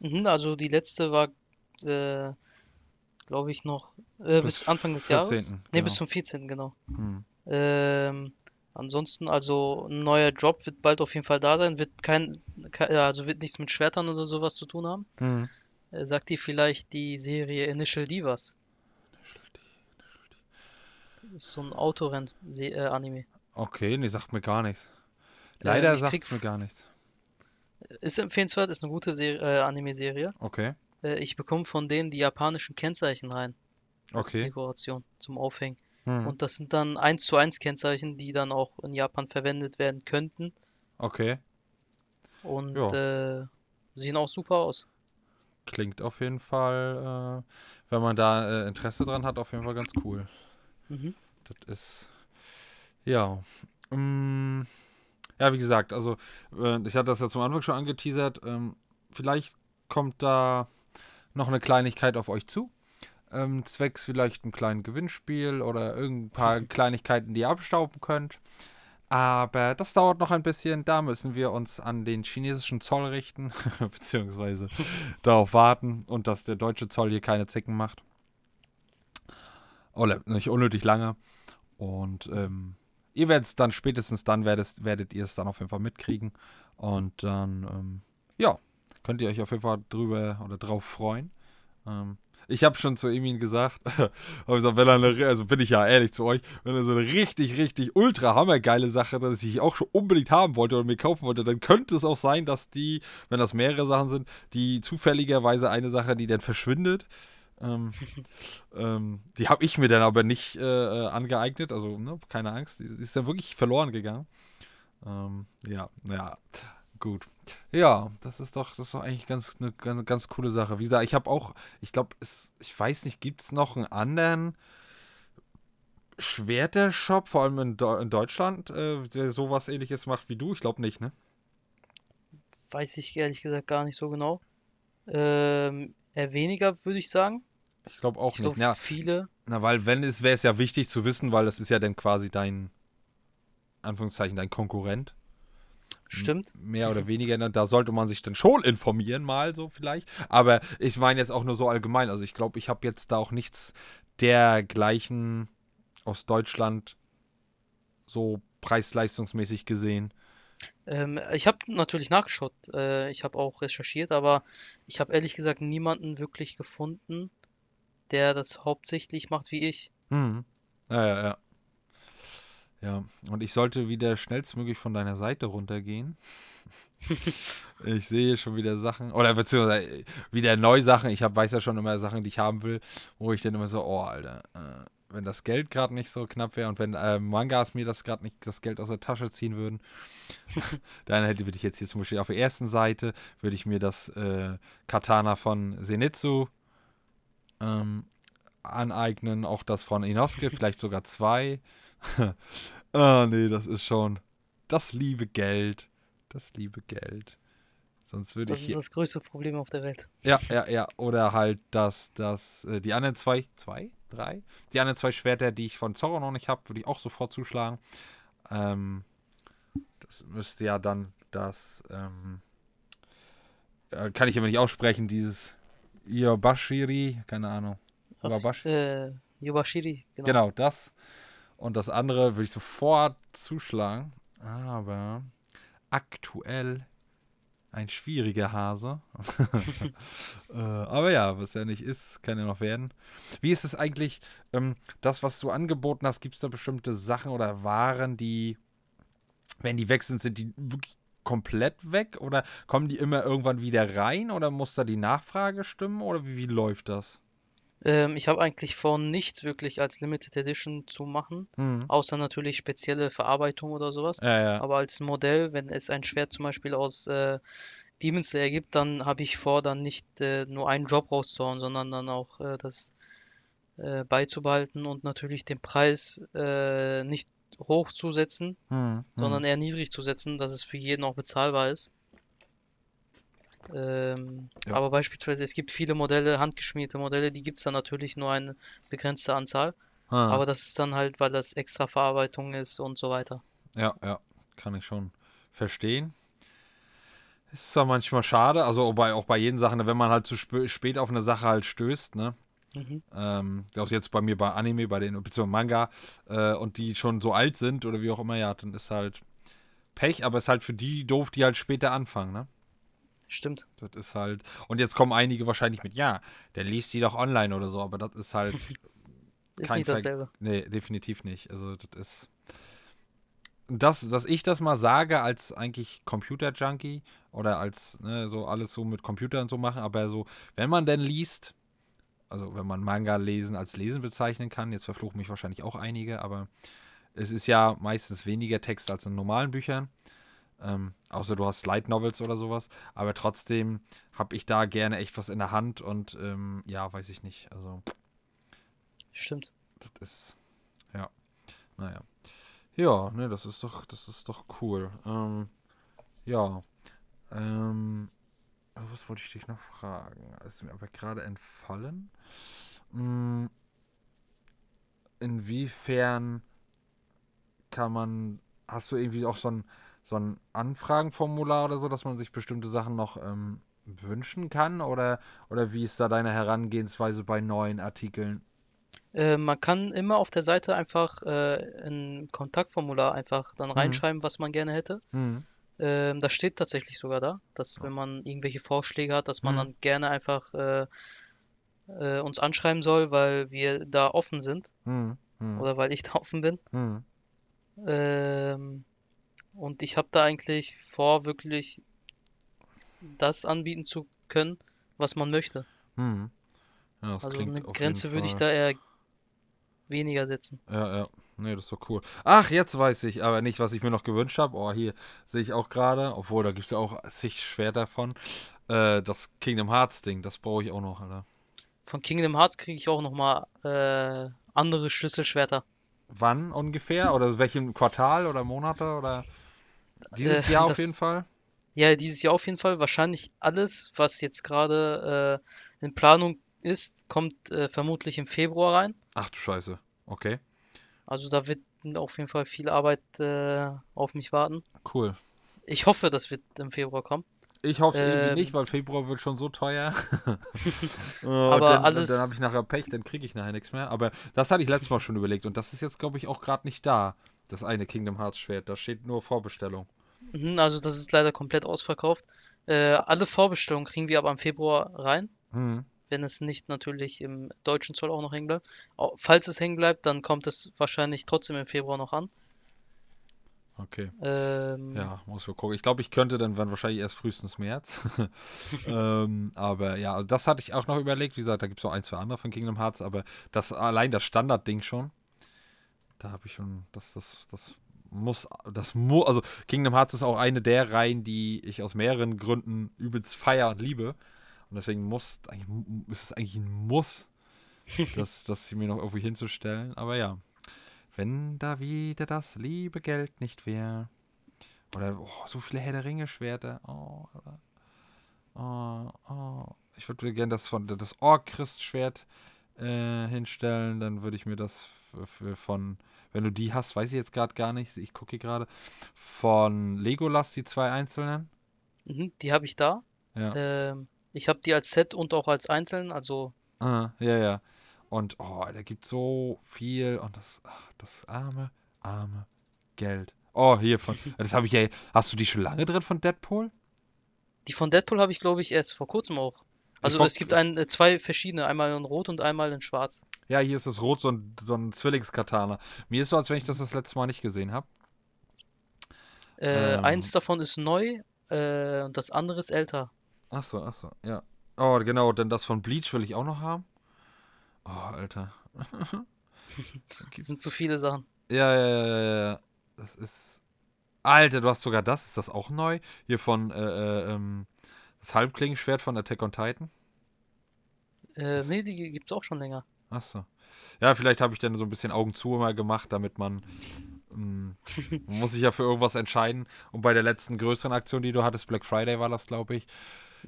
Mhm, also die letzte war, äh, glaube ich, noch äh, Bis bis Anfang des 14., Jahres. Nee, bis genau. zum 14. genau. Hm. Ähm, ansonsten, also ein neuer Drop wird bald auf jeden Fall da sein. Wird kein, kein also wird nichts mit Schwertern oder sowas zu tun haben. Hm. Äh, sagt dir vielleicht die Serie Initial D was? Ist so ein Autorennen-Anime. Okay, nee, sagt mir gar nichts. Leider Ähm, sagt krieg es mir gar nichts. Ist empfehlenswert, ist eine gute äh, Anime-Serie. Okay, Äh, ich bekomme von denen die japanischen Kennzeichen rein als okay. Dekoration zum Aufhängen. Hm. Und das sind dann 1 zu 1 Kennzeichen, die dann auch in Japan verwendet werden könnten. Okay, Und äh, sehen auch super aus. klingt auf jeden Fall, äh, wenn man da äh, Interesse dran hat, auf jeden Fall ganz cool. Mhm. Das ist. Ja. Mm, ja, wie gesagt, also äh, ich hatte das ja zum Anfang schon angeteasert. Ähm, vielleicht kommt da noch eine Kleinigkeit auf euch zu. Ähm, zwecks vielleicht ein kleines Gewinnspiel oder irgendein paar Kleinigkeiten, die ihr abstauben könnt. Aber das dauert noch ein bisschen. Da müssen wir uns an den chinesischen Zoll richten, beziehungsweise darauf warten und dass der deutsche Zoll hier keine Zicken macht. Oder nicht unnötig lange. Und ähm, ihr werdet es dann, spätestens dann werdet, werdet ihr es dann auf jeden Fall mitkriegen. Und dann, ähm, ja, könnt ihr euch auf jeden Fall drüber oder drauf freuen. Ähm, ich habe schon zu Emin gesagt, gesagt, wenn er eine, also bin ich ja ehrlich zu euch, wenn er so eine richtig, richtig ultra hammergeile Sache, dass ich auch schon unbedingt haben wollte oder mir kaufen wollte, dann könnte es auch sein, dass die, wenn das mehrere Sachen sind, die zufälligerweise eine Sache, die dann verschwindet. Ähm, ähm, die habe ich mir dann aber nicht äh, äh, angeeignet, also ne, keine Angst, die, die ist dann wirklich verloren gegangen. Ähm, ja, ja, gut. Ja, das ist doch, das ist doch eigentlich ganz eine ganz, ganz coole Sache. Wie gesagt, ich habe auch, ich glaube, ich weiß nicht, gibt es noch einen anderen Schwerter-Shop, vor allem in, Deu- in Deutschland, äh, der sowas ähnliches macht wie du? Ich glaube nicht, ne? Weiß ich ehrlich gesagt gar nicht so genau. Ähm, eher weniger, würde ich sagen. Ich glaube auch Ich nicht. glaube, Ja, viele. na, weil wenn es wäre es ja wichtig zu wissen, weil das ist ja dann quasi dein, Anführungszeichen, dein Konkurrent. Stimmt. mehr oder weniger, ne? da sollte man sich dann schon informieren, mal so vielleicht. Aber ich meine jetzt auch nur so allgemein. Also ich glaube, ich habe jetzt da auch nichts dergleichen aus Deutschland so preis-leistungsmäßig gesehen. Ähm, ich habe natürlich nachgeschaut. Äh, ich habe auch recherchiert, aber ich habe ehrlich gesagt niemanden wirklich gefunden, der das hauptsächlich macht wie ich. Hm. Ja, ja, ja. Ja, und ich sollte wieder schnellstmöglich von deiner Seite runtergehen. ich sehe schon wieder Sachen, oder beziehungsweise wieder neu Sachen. Ich hab, weiß ja schon immer Sachen, die ich haben will, wo ich dann immer so, oh, Alter, äh, wenn das Geld gerade nicht so knapp wäre und wenn äh, Mangas mir das gerade nicht das Geld aus der Tasche ziehen würden, dann hätte würde ich jetzt hier zum Beispiel auf der ersten Seite würde ich mir das äh, Katana von Zenitsu ähm, aneignen, auch das von Inosuke, vielleicht sogar zwei. ah, nee, das ist schon das liebe Geld. Das liebe Geld. Sonst würde Das ich ist hier. das größte Problem auf der Welt. Ja, ja, ja. Oder halt das, das, äh, die anderen zwei, zwei, drei? Die anderen zwei Schwerter, die ich von Zorro noch nicht habe, würde ich auch sofort zuschlagen. Ähm, das müsste ja dann das, ähm, äh, kann ich aber nicht aussprechen, dieses Iobashiri, keine Ahnung. Ach, Iwabashi? Äh, Yubashiri, genau. Genau, das. Und das andere würde ich sofort zuschlagen. Aber aktuell ein schwieriger Hase. äh, aber ja, was ja nicht ist, kann ja noch werden. Wie ist es eigentlich, ähm, das, was du angeboten hast, gibt es da bestimmte Sachen oder Waren, die, wenn die weg sind, sind die wirklich komplett weg? Oder kommen die immer irgendwann wieder rein? Oder muss da die Nachfrage stimmen? Oder wie, wie läuft das? Ähm, ich habe eigentlich vor, nichts wirklich als Limited Edition zu machen, Hm. außer natürlich spezielle Verarbeitung oder sowas. Ja, ja. Aber als Modell, wenn es ein Schwert zum Beispiel aus äh, Demon Slayer gibt, dann habe ich vor, dann nicht äh, nur einen Drop rauszuhauen, sondern dann auch äh, das äh, beizubehalten und natürlich den Preis äh, nicht hochzusetzen, Hm, sondern eher niedrig zu setzen, dass es für jeden auch bezahlbar ist. Ähm, Ja. aber beispielsweise, es gibt viele Modelle, handgeschmiedete Modelle, die gibt es dann natürlich nur eine begrenzte Anzahl. Ah. Aber das ist dann halt, weil das extra Verarbeitung ist und so weiter. Ja, ja, kann ich schon verstehen. Ist zwar manchmal schade, also bei, auch bei jeden Sachen, wenn man halt zu spä spät auf eine Sache halt stößt, ne? Mhm. Ähm, das jetzt bei mir bei Anime, bei den, beziehungsweise Manga, äh, und die schon so alt sind oder wie auch immer, ja, dann ist halt Pech, aber ist halt für die doof, die halt später anfangen, ne? Stimmt. Das ist halt. Und jetzt kommen einige wahrscheinlich mit, ja, der liest die doch online oder so, aber das ist halt. Ist nicht Ver- dasselbe. Nee, definitiv nicht. Also das ist. Das, dass ich das mal sage als eigentlich Computer-Junkie oder als ne, so alles so mit Computern so machen, aber so, wenn man denn liest, also wenn man Manga lesen als Lesen bezeichnen kann, jetzt verfluchen mich wahrscheinlich auch einige, aber es ist ja meistens weniger Text als in normalen Büchern. Ähm, außer du hast Light Novels oder sowas. Aber trotzdem habe ich da gerne echt was in der Hand und ähm, ja, weiß ich nicht. Also Stimmt. das ist. Ja. Naja. Ja, ne, das ist doch, das ist doch cool. Ähm, ja. Ähm, was wollte ich dich noch fragen? Das ist mir aber gerade entfallen. Mm, inwiefern kann man. Hast du irgendwie auch so ein, so ein Anfragenformular oder so, dass man sich bestimmte Sachen noch ähm, wünschen kann? Oder, oder wie ist da deine Herangehensweise bei neuen Artikeln? Äh, man kann immer auf der Seite einfach äh, ein Kontaktformular einfach dann reinschreiben, was man gerne hätte. Mhm. Ähm, das steht tatsächlich sogar da, dass wenn man irgendwelche Vorschläge hat, dass man Mhm. dann gerne einfach äh, äh, uns anschreiben soll, weil wir da offen sind Mhm. Mhm. oder weil ich da offen bin. Mhm. Ähm, und ich habe da eigentlich vor, wirklich das anbieten zu können, was man möchte. Mhm. Ja, das Also eine Grenze würde ich da eher weniger setzen. Ja, ja. Nee, das ist doch cool. Ach, jetzt weiß ich, aber nicht, was ich mir noch gewünscht habe. Oh, hier sehe ich auch gerade, obwohl da gibt es ja auch zig Schwerter von. Äh, das Kingdom Hearts Ding, das brauche ich auch noch, Alter. Von Kingdom Hearts kriege ich auch nochmal äh, andere Schlüsselschwerter. Wann ungefähr? Oder welchem Quartal oder Monate oder dieses Äh, Jahr auf das- jeden Fall? Ja, dieses Jahr auf jeden Fall. Wahrscheinlich alles, was jetzt gerade äh, in Planung ist, kommt äh, vermutlich im Februar rein. Ach du Scheiße. Okay, Also da wird auf jeden Fall viel Arbeit äh, auf mich warten. cool. Ich hoffe, das wird im Februar kommen. Ich hoffe es irgendwie Ähm. nicht, weil Februar wird schon so teuer. oh, Aber dann, alles- dann habe ich nachher Pech, dann kriege ich nachher nichts mehr. Aber das hatte ich letztes Mal schon überlegt und das ist jetzt, glaube ich, auch gerade nicht da. Das eine Kingdom Hearts Schwert. Da steht nur Vorbestellung. Mhm, Also das ist leider komplett ausverkauft. Äh, alle Vorbestellungen kriegen wir aber im Februar rein, Hm. wenn es nicht natürlich im deutschen Zoll auch noch hängen bleibt. Falls es hängen bleibt, dann kommt es wahrscheinlich trotzdem im Februar noch an. Okay. Ähm, Ja, muss wir gucken. Ich glaube, ich könnte dann wahrscheinlich erst frühestens März. ähm, aber ja, also das hatte ich auch noch überlegt. Wie gesagt, da gibt es noch ein, zwei andere von Kingdom Hearts, aber das allein das Standardding schon. Da habe ich schon, das, das, das muss, das muss, also Kingdom Hearts ist auch eine der Reihen, die ich aus mehreren Gründen übelst feier und liebe. Und deswegen muss, ist es eigentlich ein Muss, das, das mir noch irgendwie hinzustellen. Aber ja, wenn da wieder das liebe Geld nicht wäre. Oder oh, so viele Herr der Ringe-Schwerter. Oh, oder- oh, oh. Ich würde gerne das von das Ork-Christ-Schwert äh, hinstellen. Dann würde ich mir das von, wenn du die hast, weiß ich jetzt gerade gar nicht. Ich gucke hier gerade. Von Legolas, die zwei einzelnen. mhm, die habe ich da. Ja. Ähm, ich habe die als Set und auch als einzeln, also Ah, ja, ja. Und oh, da gibt so viel und das, ach, das arme, arme Geld. Oh, hier von. Das habe ich ja. Hast du die schon lange drin von Deadpool? die von Deadpool habe ich, glaube ich, erst vor kurzem auch. Also es gibt ein, äh, zwei verschiedene, einmal in Rot und einmal in Schwarz. Ja, hier ist das Rot, so ein, so ein Zwillingskatana. Mir ist so, als wenn ich das das letzte Mal nicht gesehen habe. Äh, Ähm. eins davon ist neu äh, und das andere ist älter. Achso, achso, ja. Oh, genau, denn das von Bleach will ich auch noch haben. Oh, Alter. Das sind zu viele Sachen. Ja, ja, ja, ja, ja. Das ist. Alter, du hast sogar das. Ist das auch neu? Hier von, äh, äh, ähm, das Halbklingenschwert von Attack on Titan? Äh, Das- nee, die gibt's auch schon länger. Achso. Ja, vielleicht habe ich dann so ein bisschen Augen zu immer gemacht, damit man. ähm, man muss sich ja für irgendwas entscheiden. Und bei der letzten größeren Aktion, die du hattest, Black Friday war das, glaube ich,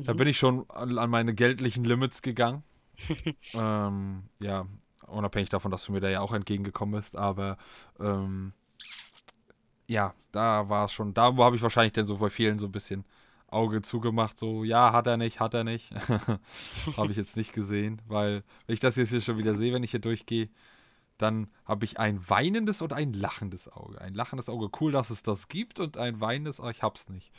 da Mhm. bin ich schon an, an meine geldlichen Limits gegangen. ähm, ja, unabhängig davon, dass du mir da ja auch entgegengekommen bist, aber ähm, ja, da war es schon, da habe ich wahrscheinlich dann so bei vielen so ein bisschen Auge zugemacht, so, ja, hat er nicht, hat er nicht. habe ich jetzt nicht gesehen, weil, wenn ich das jetzt hier schon wieder sehe, wenn ich hier durchgehe, dann habe ich ein weinendes und ein lachendes Auge. Ein lachendes Auge, cool, dass es das gibt, und ein weinendes, oh, ich hab's nicht.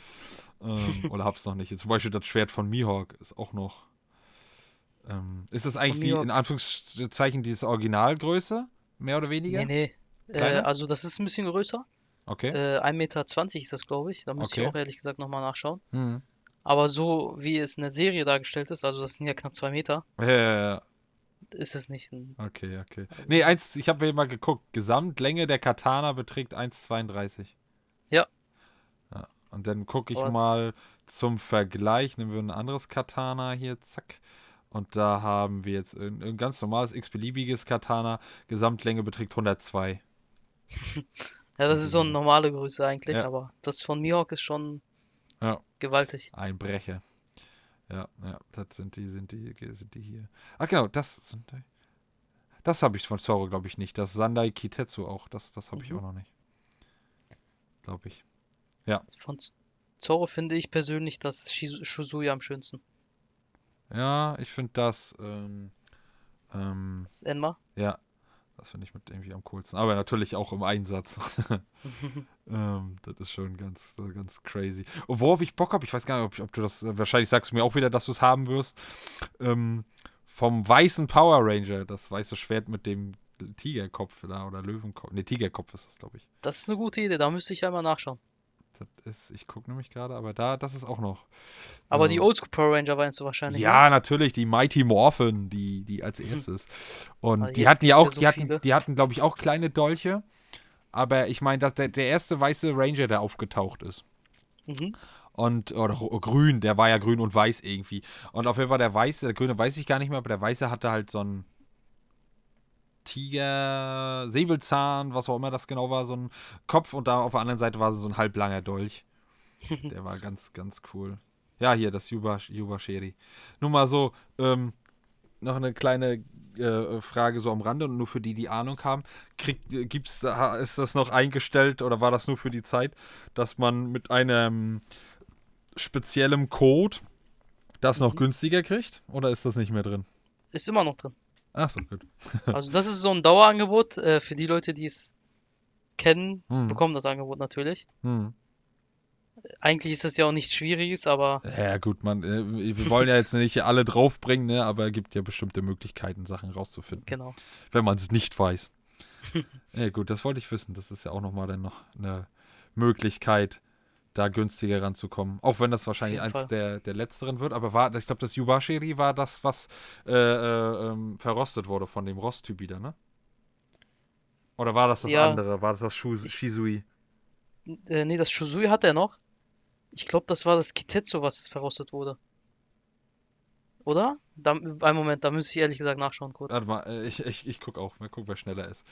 Ähm, oder hab's noch nicht. Zum Beispiel das Schwert von Mihawk ist auch noch. Ähm, ist das Das eigentlich die, in Anführungszeichen diese Originalgröße? Mehr oder weniger? Nee, nee. Äh, also das ist ein bisschen größer. Okay. Äh, 1,20 Meter ist das, glaube ich. Da müsste ich Okay. auch ehrlich gesagt nochmal nachschauen. Hm. Aber so wie es in der Serie dargestellt ist, also das sind ja knapp zwei Meter, Ja, ja, ja. ist es nicht ein. Okay, okay. Nee, eins, ich habe mal geguckt. Gesamtlänge der Katana beträgt 1,32. Ja. ja. Und dann gucke ich Aber- mal zum Vergleich. Nehmen wir ein anderes Katana hier, zack. Und da haben wir jetzt ein, ein ganz normales x-beliebiges Katana. Gesamtlänge beträgt 102. Ja, das ist so eine normale Größe eigentlich, Ja. aber das von Mihawk ist schon Ja. gewaltig. Ein Brecher. Ja, ja, das sind die, sind die, sind die hier. Ach genau, das sind die. Das habe ich von Zoro, glaube ich, nicht. Das Sandai Kitetsu auch. Das, das habe ich Mhm. auch noch nicht. Glaube ich. Von Z- Zoro finde ich persönlich das Shuzuya am schönsten. Ja, ich finde das, ähm, ähm, Das Enma. ja, das finde ich mit irgendwie am coolsten. Aber natürlich auch im Einsatz. ähm, das ist schon ganz, äh, ganz crazy. Und worauf ich Bock habe, ich weiß gar nicht, ob, ich- ob du das, äh, wahrscheinlich sagst du mir auch wieder, dass du es haben wirst. Ähm, vom weißen Power Ranger, das weiße Schwert mit dem Tigerkopf da oder Löwenkopf. Ne, Tigerkopf ist das, glaube ich. Das ist eine gute Idee, da müsste ich einmal nachschauen. Das ist, ich gucke nämlich gerade, aber da, das ist auch noch. Aber die Ähm, Oldschool Power Ranger meinst du wahrscheinlich, ne? Ja, natürlich, die Mighty Morphin, die, die als erstes. Und Aber die hatten ja gibt's ja auch, so die hatten, die hatten, glaube ich, auch kleine Dolche. Aber ich meine, dass der, der erste weiße Ranger, der aufgetaucht ist. Mhm. Und, oder grün, der war ja grün und weiß irgendwie. Und auf jeden Fall der weiße, der grüne weiß ich gar nicht mehr, aber der weiße hatte halt so einen Tiger, Säbelzahn, was auch immer das genau war, so ein Kopf und da auf der anderen Seite war so ein halblanger Dolch. Der war ganz, ganz cool. Ja, hier, das Yuba, Yuba Sheri. Nur mal so, ähm, noch eine kleine äh, Frage so am Rande und nur für die, die Ahnung haben. Kriegt, äh, gibt's da, ist das noch eingestellt oder war das nur für die Zeit, dass man mit einem speziellem Code das noch Mhm. günstiger kriegt? Oder ist das nicht mehr drin? Ist immer noch drin. Ach so, gut. Also das ist so ein Dauerangebot äh, für die Leute, die es kennen, Hm. bekommen das Angebot natürlich. Hm. Eigentlich ist das ja auch nichts Schwieriges, aber Ja, gut, man, äh, wir wollen ja jetzt nicht alle draufbringen, ne, aber es gibt ja bestimmte Möglichkeiten, Sachen rauszufinden, genau. wenn man es nicht weiß. ja, gut, das wollte ich wissen. Das ist ja auch nochmal dann noch eine Möglichkeit, da günstiger ranzukommen. Auch wenn das wahrscheinlich eins Fall. der, der letzteren wird. Aber war, ich glaube, das Yubashiri war das, was äh, äh, ähm, verrostet wurde von dem Rosttyp wieder, ne? Oder war das das Ja. andere? War das das Shu Shizui? Äh, nee, das Shusui hat er noch. Ich glaube, das war das Kitetsu, was verrostet wurde. Oder? Da, einen Moment, da müsste ich ehrlich gesagt nachschauen kurz. Warte mal, äh, ich, ich, ich guck auch. Mal gucken, wer schneller ist.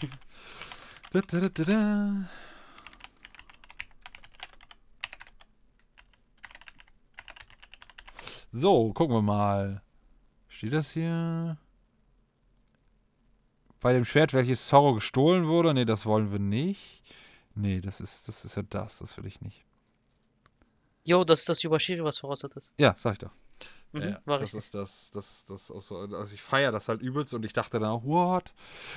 da, da, da, da, So, gucken wir mal. Steht das hier? Bei dem Schwert, welches Zorro gestohlen wurde? Nee, das wollen wir nicht. Nee, das ist, das ist ja das. Das will ich nicht. Jo, das ist das Yubashiri, was verrostet ist. Ja, sag ich doch. Mhm, Ja, war das richtig. ist das, das, das, also, also ich feiere das halt übelst und ich dachte dann auch, what?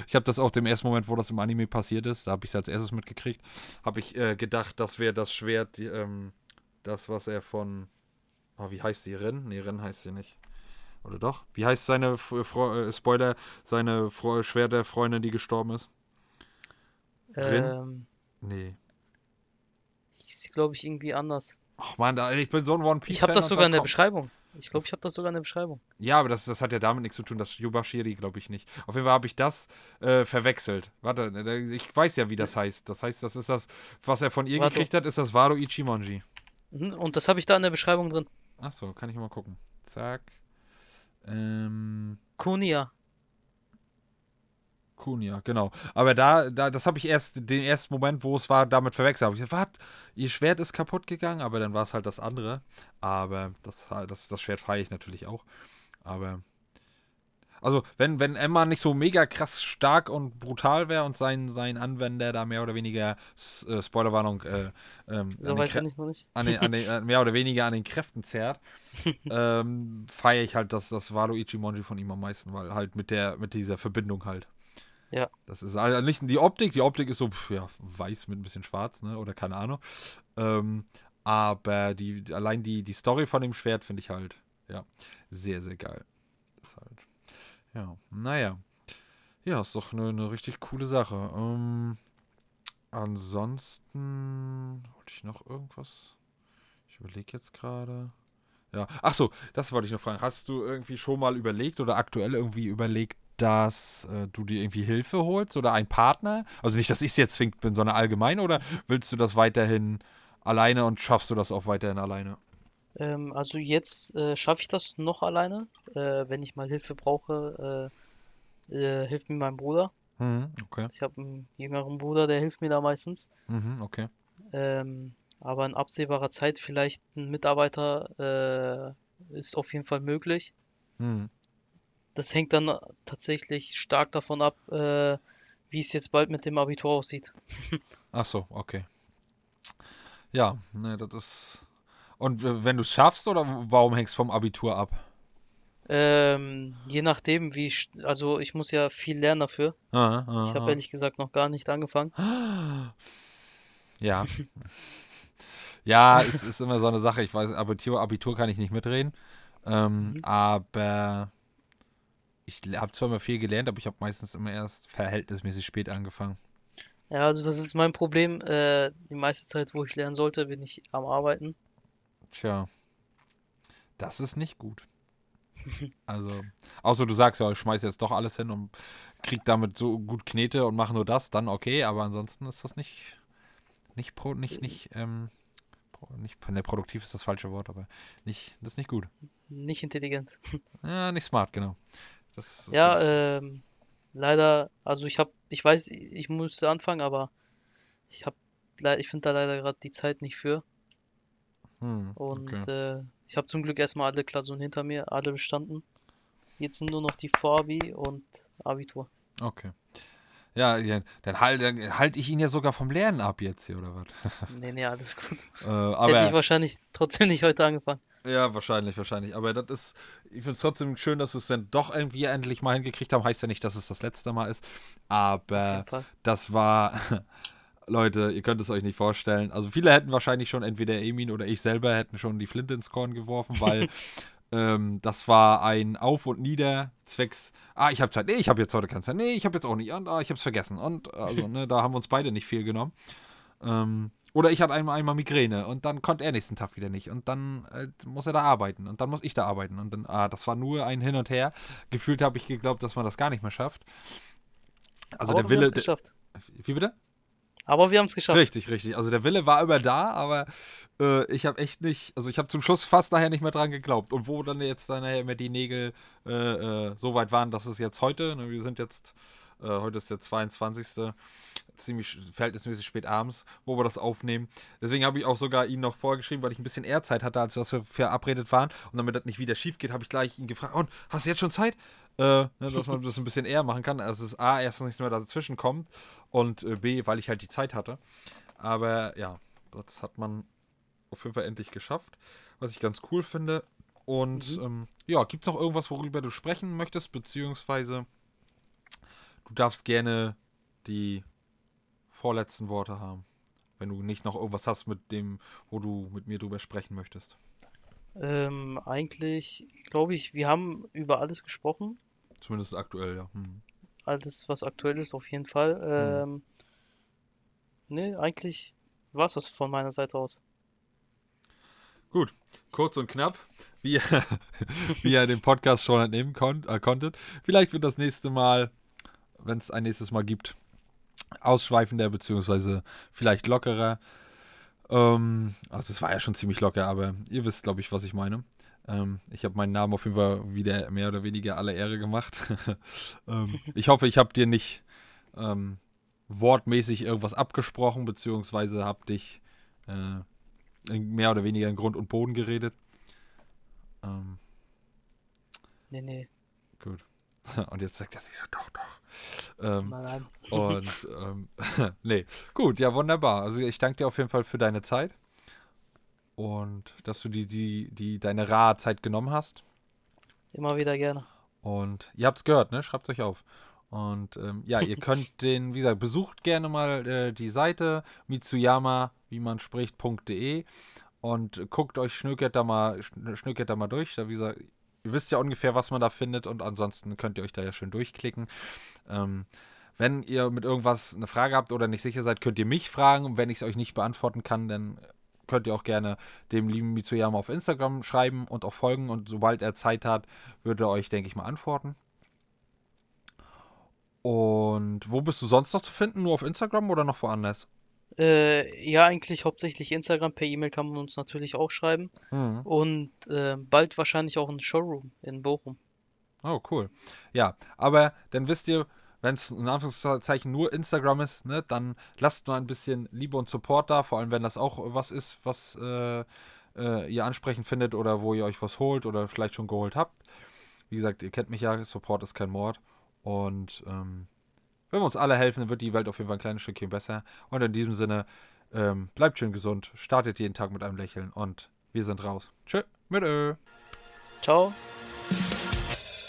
Ich habe das auch dem ersten Moment, wo das im Anime passiert ist, da habe ich es als erstes mitgekriegt, habe ich äh, gedacht, das wäre das Schwert, die, ähm, das, was er von, oh, wie heißt sie, Ren? Nee, Ren heißt sie nicht. Oder doch? Wie heißt seine, F- Fro äh, Spoiler, seine Fro Schwerterfreundin, die gestorben ist? Rin? Ähm, Nee. hieß glaube ich irgendwie anders. Ach man, ich bin so ein One Piece Ich habe das sogar da in der Beschreibung. Ich glaube, ich habe das sogar in der Beschreibung. Ja, aber das, das hat ja damit nichts zu tun. Das Yubashiri glaube ich nicht. Auf jeden Fall habe ich das äh, verwechselt. Warte, äh, ich weiß ja, wie das heißt. Das heißt, das ist das, was er von ihr Warte. gekriegt hat, ist das Wado Ichimonji. Mhm, und das habe ich da in der Beschreibung drin. Achso, kann ich mal gucken. Zack. Ähm, Kunia. Kunia, genau. Aber da, da das habe ich erst, den ersten Moment, wo es war, damit verwechselt. Habe ich gesagt, was? Ihr Schwert ist kaputt gegangen, aber dann war es halt das andere. Aber das, das, das Schwert feiere ich natürlich auch. Aber. Also, wenn, wenn Emma nicht so mega krass stark und brutal wäre und sein, sein Anwender da mehr oder weniger, äh, Spoilerwarnung, äh, ähm, an So den weit Krä- bin ich noch nicht. an den, an den, äh, mehr oder weniger an den Kräften zerrt, ähm, feiere ich halt das, das Wado Ichimonji von ihm am meisten, weil halt mit der, mit dieser Verbindung halt. Ja. Das ist also nicht die Optik, die Optik ist so, pf, ja, weiß mit ein bisschen schwarz, ne, oder keine Ahnung. Ähm, aber die, allein die, die Story von dem Schwert finde ich halt, ja, sehr, sehr geil. Ja, naja. Ja, ist doch eine, eine richtig coole Sache. Ähm, ansonsten, wollte ich noch irgendwas? Ich überlege jetzt gerade. Ja, ach so, das wollte ich noch fragen. Hast du irgendwie schon mal überlegt oder aktuell irgendwie überlegt, dass äh, du dir irgendwie Hilfe holst oder einen Partner? Also nicht, dass ich es jetzt zwingend bin, sondern allgemein oder willst du das weiterhin alleine und schaffst du das auch weiterhin alleine? Ähm, also jetzt äh, schaffe ich das noch alleine. Äh, wenn ich mal Hilfe brauche, äh, äh, hilft mir mein Bruder. Mhm, okay. Ich habe einen jüngeren Bruder, der hilft mir da meistens. Mhm, okay. Ähm, aber in absehbarer Zeit vielleicht ein Mitarbeiter äh, ist auf jeden Fall möglich. Mhm. Das hängt dann tatsächlich stark davon ab, äh, wie es jetzt bald mit dem Abitur aussieht. Ach so, okay. Ja, ne, das ist. Und wenn du es schaffst oder warum hängst du vom Abitur ab? Ähm, je nachdem, wie ich, also ich muss ja viel lernen dafür. Ah, ah, Ich habe ah. ehrlich gesagt noch gar nicht angefangen. Ja. ja, es ist immer so eine Sache. Ich weiß, Abitur, Abitur kann ich nicht mitreden. Ähm, Mhm. Aber ich habe zwar mal viel gelernt, aber ich habe meistens immer erst verhältnismäßig spät angefangen. Ja, also das ist mein Problem. Äh, die meiste Zeit, wo ich lernen sollte, bin ich am Arbeiten. Tja, das ist nicht gut. Also, außer du sagst ja, ich schmeiß jetzt doch alles hin und krieg damit so gut Knete und mache nur das, dann okay, aber ansonsten ist das nicht, nicht, pro, nicht, nicht, ähm, nicht, ne, produktiv ist das falsche Wort, aber nicht, das ist nicht gut. Nicht intelligent. Ja, nicht smart, genau. Das, das Ja, ähm, leider, also ich habe, ich weiß, ich musste anfangen, aber ich habe, ich finde da leider gerade die Zeit nicht für. Hm, Und okay. äh, ich habe zum Glück erstmal alle Klausuren hinter mir, alle bestanden. Jetzt sind nur noch die Vorabi und Abitur. Okay. Ja, dann halte halt ich ihn ja sogar vom Lernen ab jetzt hier, oder was? Nee, nee, alles gut. Äh, Hätte aber ich wahrscheinlich trotzdem nicht heute angefangen. Ja, wahrscheinlich, wahrscheinlich. Aber das ist, ich finde es trotzdem schön, dass wir es dann doch irgendwie endlich mal hingekriegt haben. Heißt ja nicht, dass es das letzte Mal ist. Aber das war, Leute, ihr könnt es euch nicht vorstellen. Also viele hätten wahrscheinlich schon, entweder Emin oder ich selber hätten schon die Flinte ins Korn geworfen, weil ähm, das war ein Auf und Nieder zwecks, ah, ich habe Zeit, nee, ich habe jetzt heute keine Zeit, nee, ich habe jetzt auch nicht, und ah, ich habe es vergessen. Und also, ne, da haben wir uns beide nicht viel genommen. Ähm, oder ich hatte einmal, einmal Migräne und dann konnte er nächsten Tag wieder nicht. Und dann äh, muss er da arbeiten und dann muss ich da arbeiten. Und dann, ah, das war nur ein Hin und Her. Gefühlt habe ich geglaubt, dass man das gar nicht mehr schafft. Also Aber der Wille. geschafft. Wie bitte? Aber wir haben es geschafft. Richtig, richtig. Also der Wille war immer da, aber äh, ich habe echt nicht, also ich habe zum Schluss fast nachher nicht mehr dran geglaubt. Und wo dann jetzt dann nachher immer die Nägel äh, äh, so weit waren, dass es jetzt heute, ne, wir sind jetzt, äh, heute ist der 22. ziemlich verhältnismäßig spät abends, wo wir das aufnehmen. Deswegen habe ich auch sogar ihn noch vorgeschrieben, weil ich ein bisschen eher Zeit hatte, als wir verabredet waren. Und damit das nicht wieder schief geht, habe ich gleich ihn gefragt, und hast du jetzt schon Zeit? Äh, ne, dass man das ein bisschen eher machen kann. Also es ist A, erstens nichts mehr dazwischen kommt und äh, B, weil ich halt die Zeit hatte. Aber ja, das hat man auf jeden Fall endlich geschafft, was ich ganz cool finde. Und ähm, ja, gibt es noch irgendwas, worüber du sprechen möchtest, beziehungsweise du darfst gerne die vorletzten Worte haben, wenn du nicht noch irgendwas hast mit dem, wo du mit mir drüber sprechen möchtest. Ähm, eigentlich glaube ich, wir haben über alles gesprochen. Zumindest aktuell, ja. Hm. Alles, was aktuell ist, auf jeden Fall. Ähm, nee, eigentlich war es das von meiner Seite aus. Gut, kurz und knapp, wie, wie ihr den Podcast schon entnehmen kon äh, konntet. Vielleicht wird das nächste Mal, wenn es ein nächstes Mal gibt, ausschweifender, beziehungsweise vielleicht lockerer. Ähm, also es war ja schon ziemlich locker, aber ihr wisst, glaube ich, was ich meine. Ähm, ich habe meinen Namen auf jeden Fall wieder mehr oder weniger alle Ehre gemacht. ähm, ich hoffe, ich habe dir nicht ähm, wortmäßig irgendwas abgesprochen, beziehungsweise habe dich äh, mehr oder weniger in Grund und Boden geredet. Ähm, Nee, nee, gut. Und jetzt sagt er sich so, doch, doch. Ähm, und ähm, nee, gut, ja, wunderbar. Also ich danke dir auf jeden Fall für deine Zeit und dass du die, die, die deine rare Zeit genommen hast. Immer wieder gerne. Und ihr habt es gehört, ne? Schreibt euch auf. Und ähm, ja, ihr könnt den, wie gesagt, besucht gerne mal äh, die Seite Mitsuyama, wie man spricht.de und guckt euch, schnökert da mal, schn- schnökert da mal durch. Da, wie gesagt, ihr wisst ja ungefähr, was man da findet und ansonsten könnt ihr euch da ja schön durchklicken. Ähm, wenn ihr mit irgendwas eine Frage habt oder nicht sicher seid, könnt ihr mich fragen. Und wenn ich es euch nicht beantworten kann, dann könnt ihr auch gerne dem lieben Mitsuyama auf Instagram schreiben und auch folgen. Und sobald er Zeit hat, wird er euch, denke ich mal, antworten. Und wo bist du sonst noch zu finden? Nur auf Instagram oder noch woanders? Äh, ja, eigentlich hauptsächlich Instagram. Per E-Mail kann man uns natürlich auch schreiben. Mhm. Und äh, bald wahrscheinlich auch ein Showroom in Bochum. Oh, cool. Ja, aber dann wisst ihr, wenn es in Anführungszeichen nur Instagram ist, ne, dann lasst mal ein bisschen Liebe und Support da, vor allem wenn das auch was ist, was äh, äh, ihr ansprechend findet oder wo ihr euch was holt oder vielleicht schon geholt habt. Wie gesagt, ihr kennt mich ja, Support ist kein Mord. Und ähm, wenn wir uns alle helfen, dann wird die Welt auf jeden Fall ein kleines Stückchen besser. Und in diesem Sinne, ähm, bleibt schön gesund, startet jeden Tag mit einem Lächeln und wir sind raus. Tschö, mit Ö. Ciao.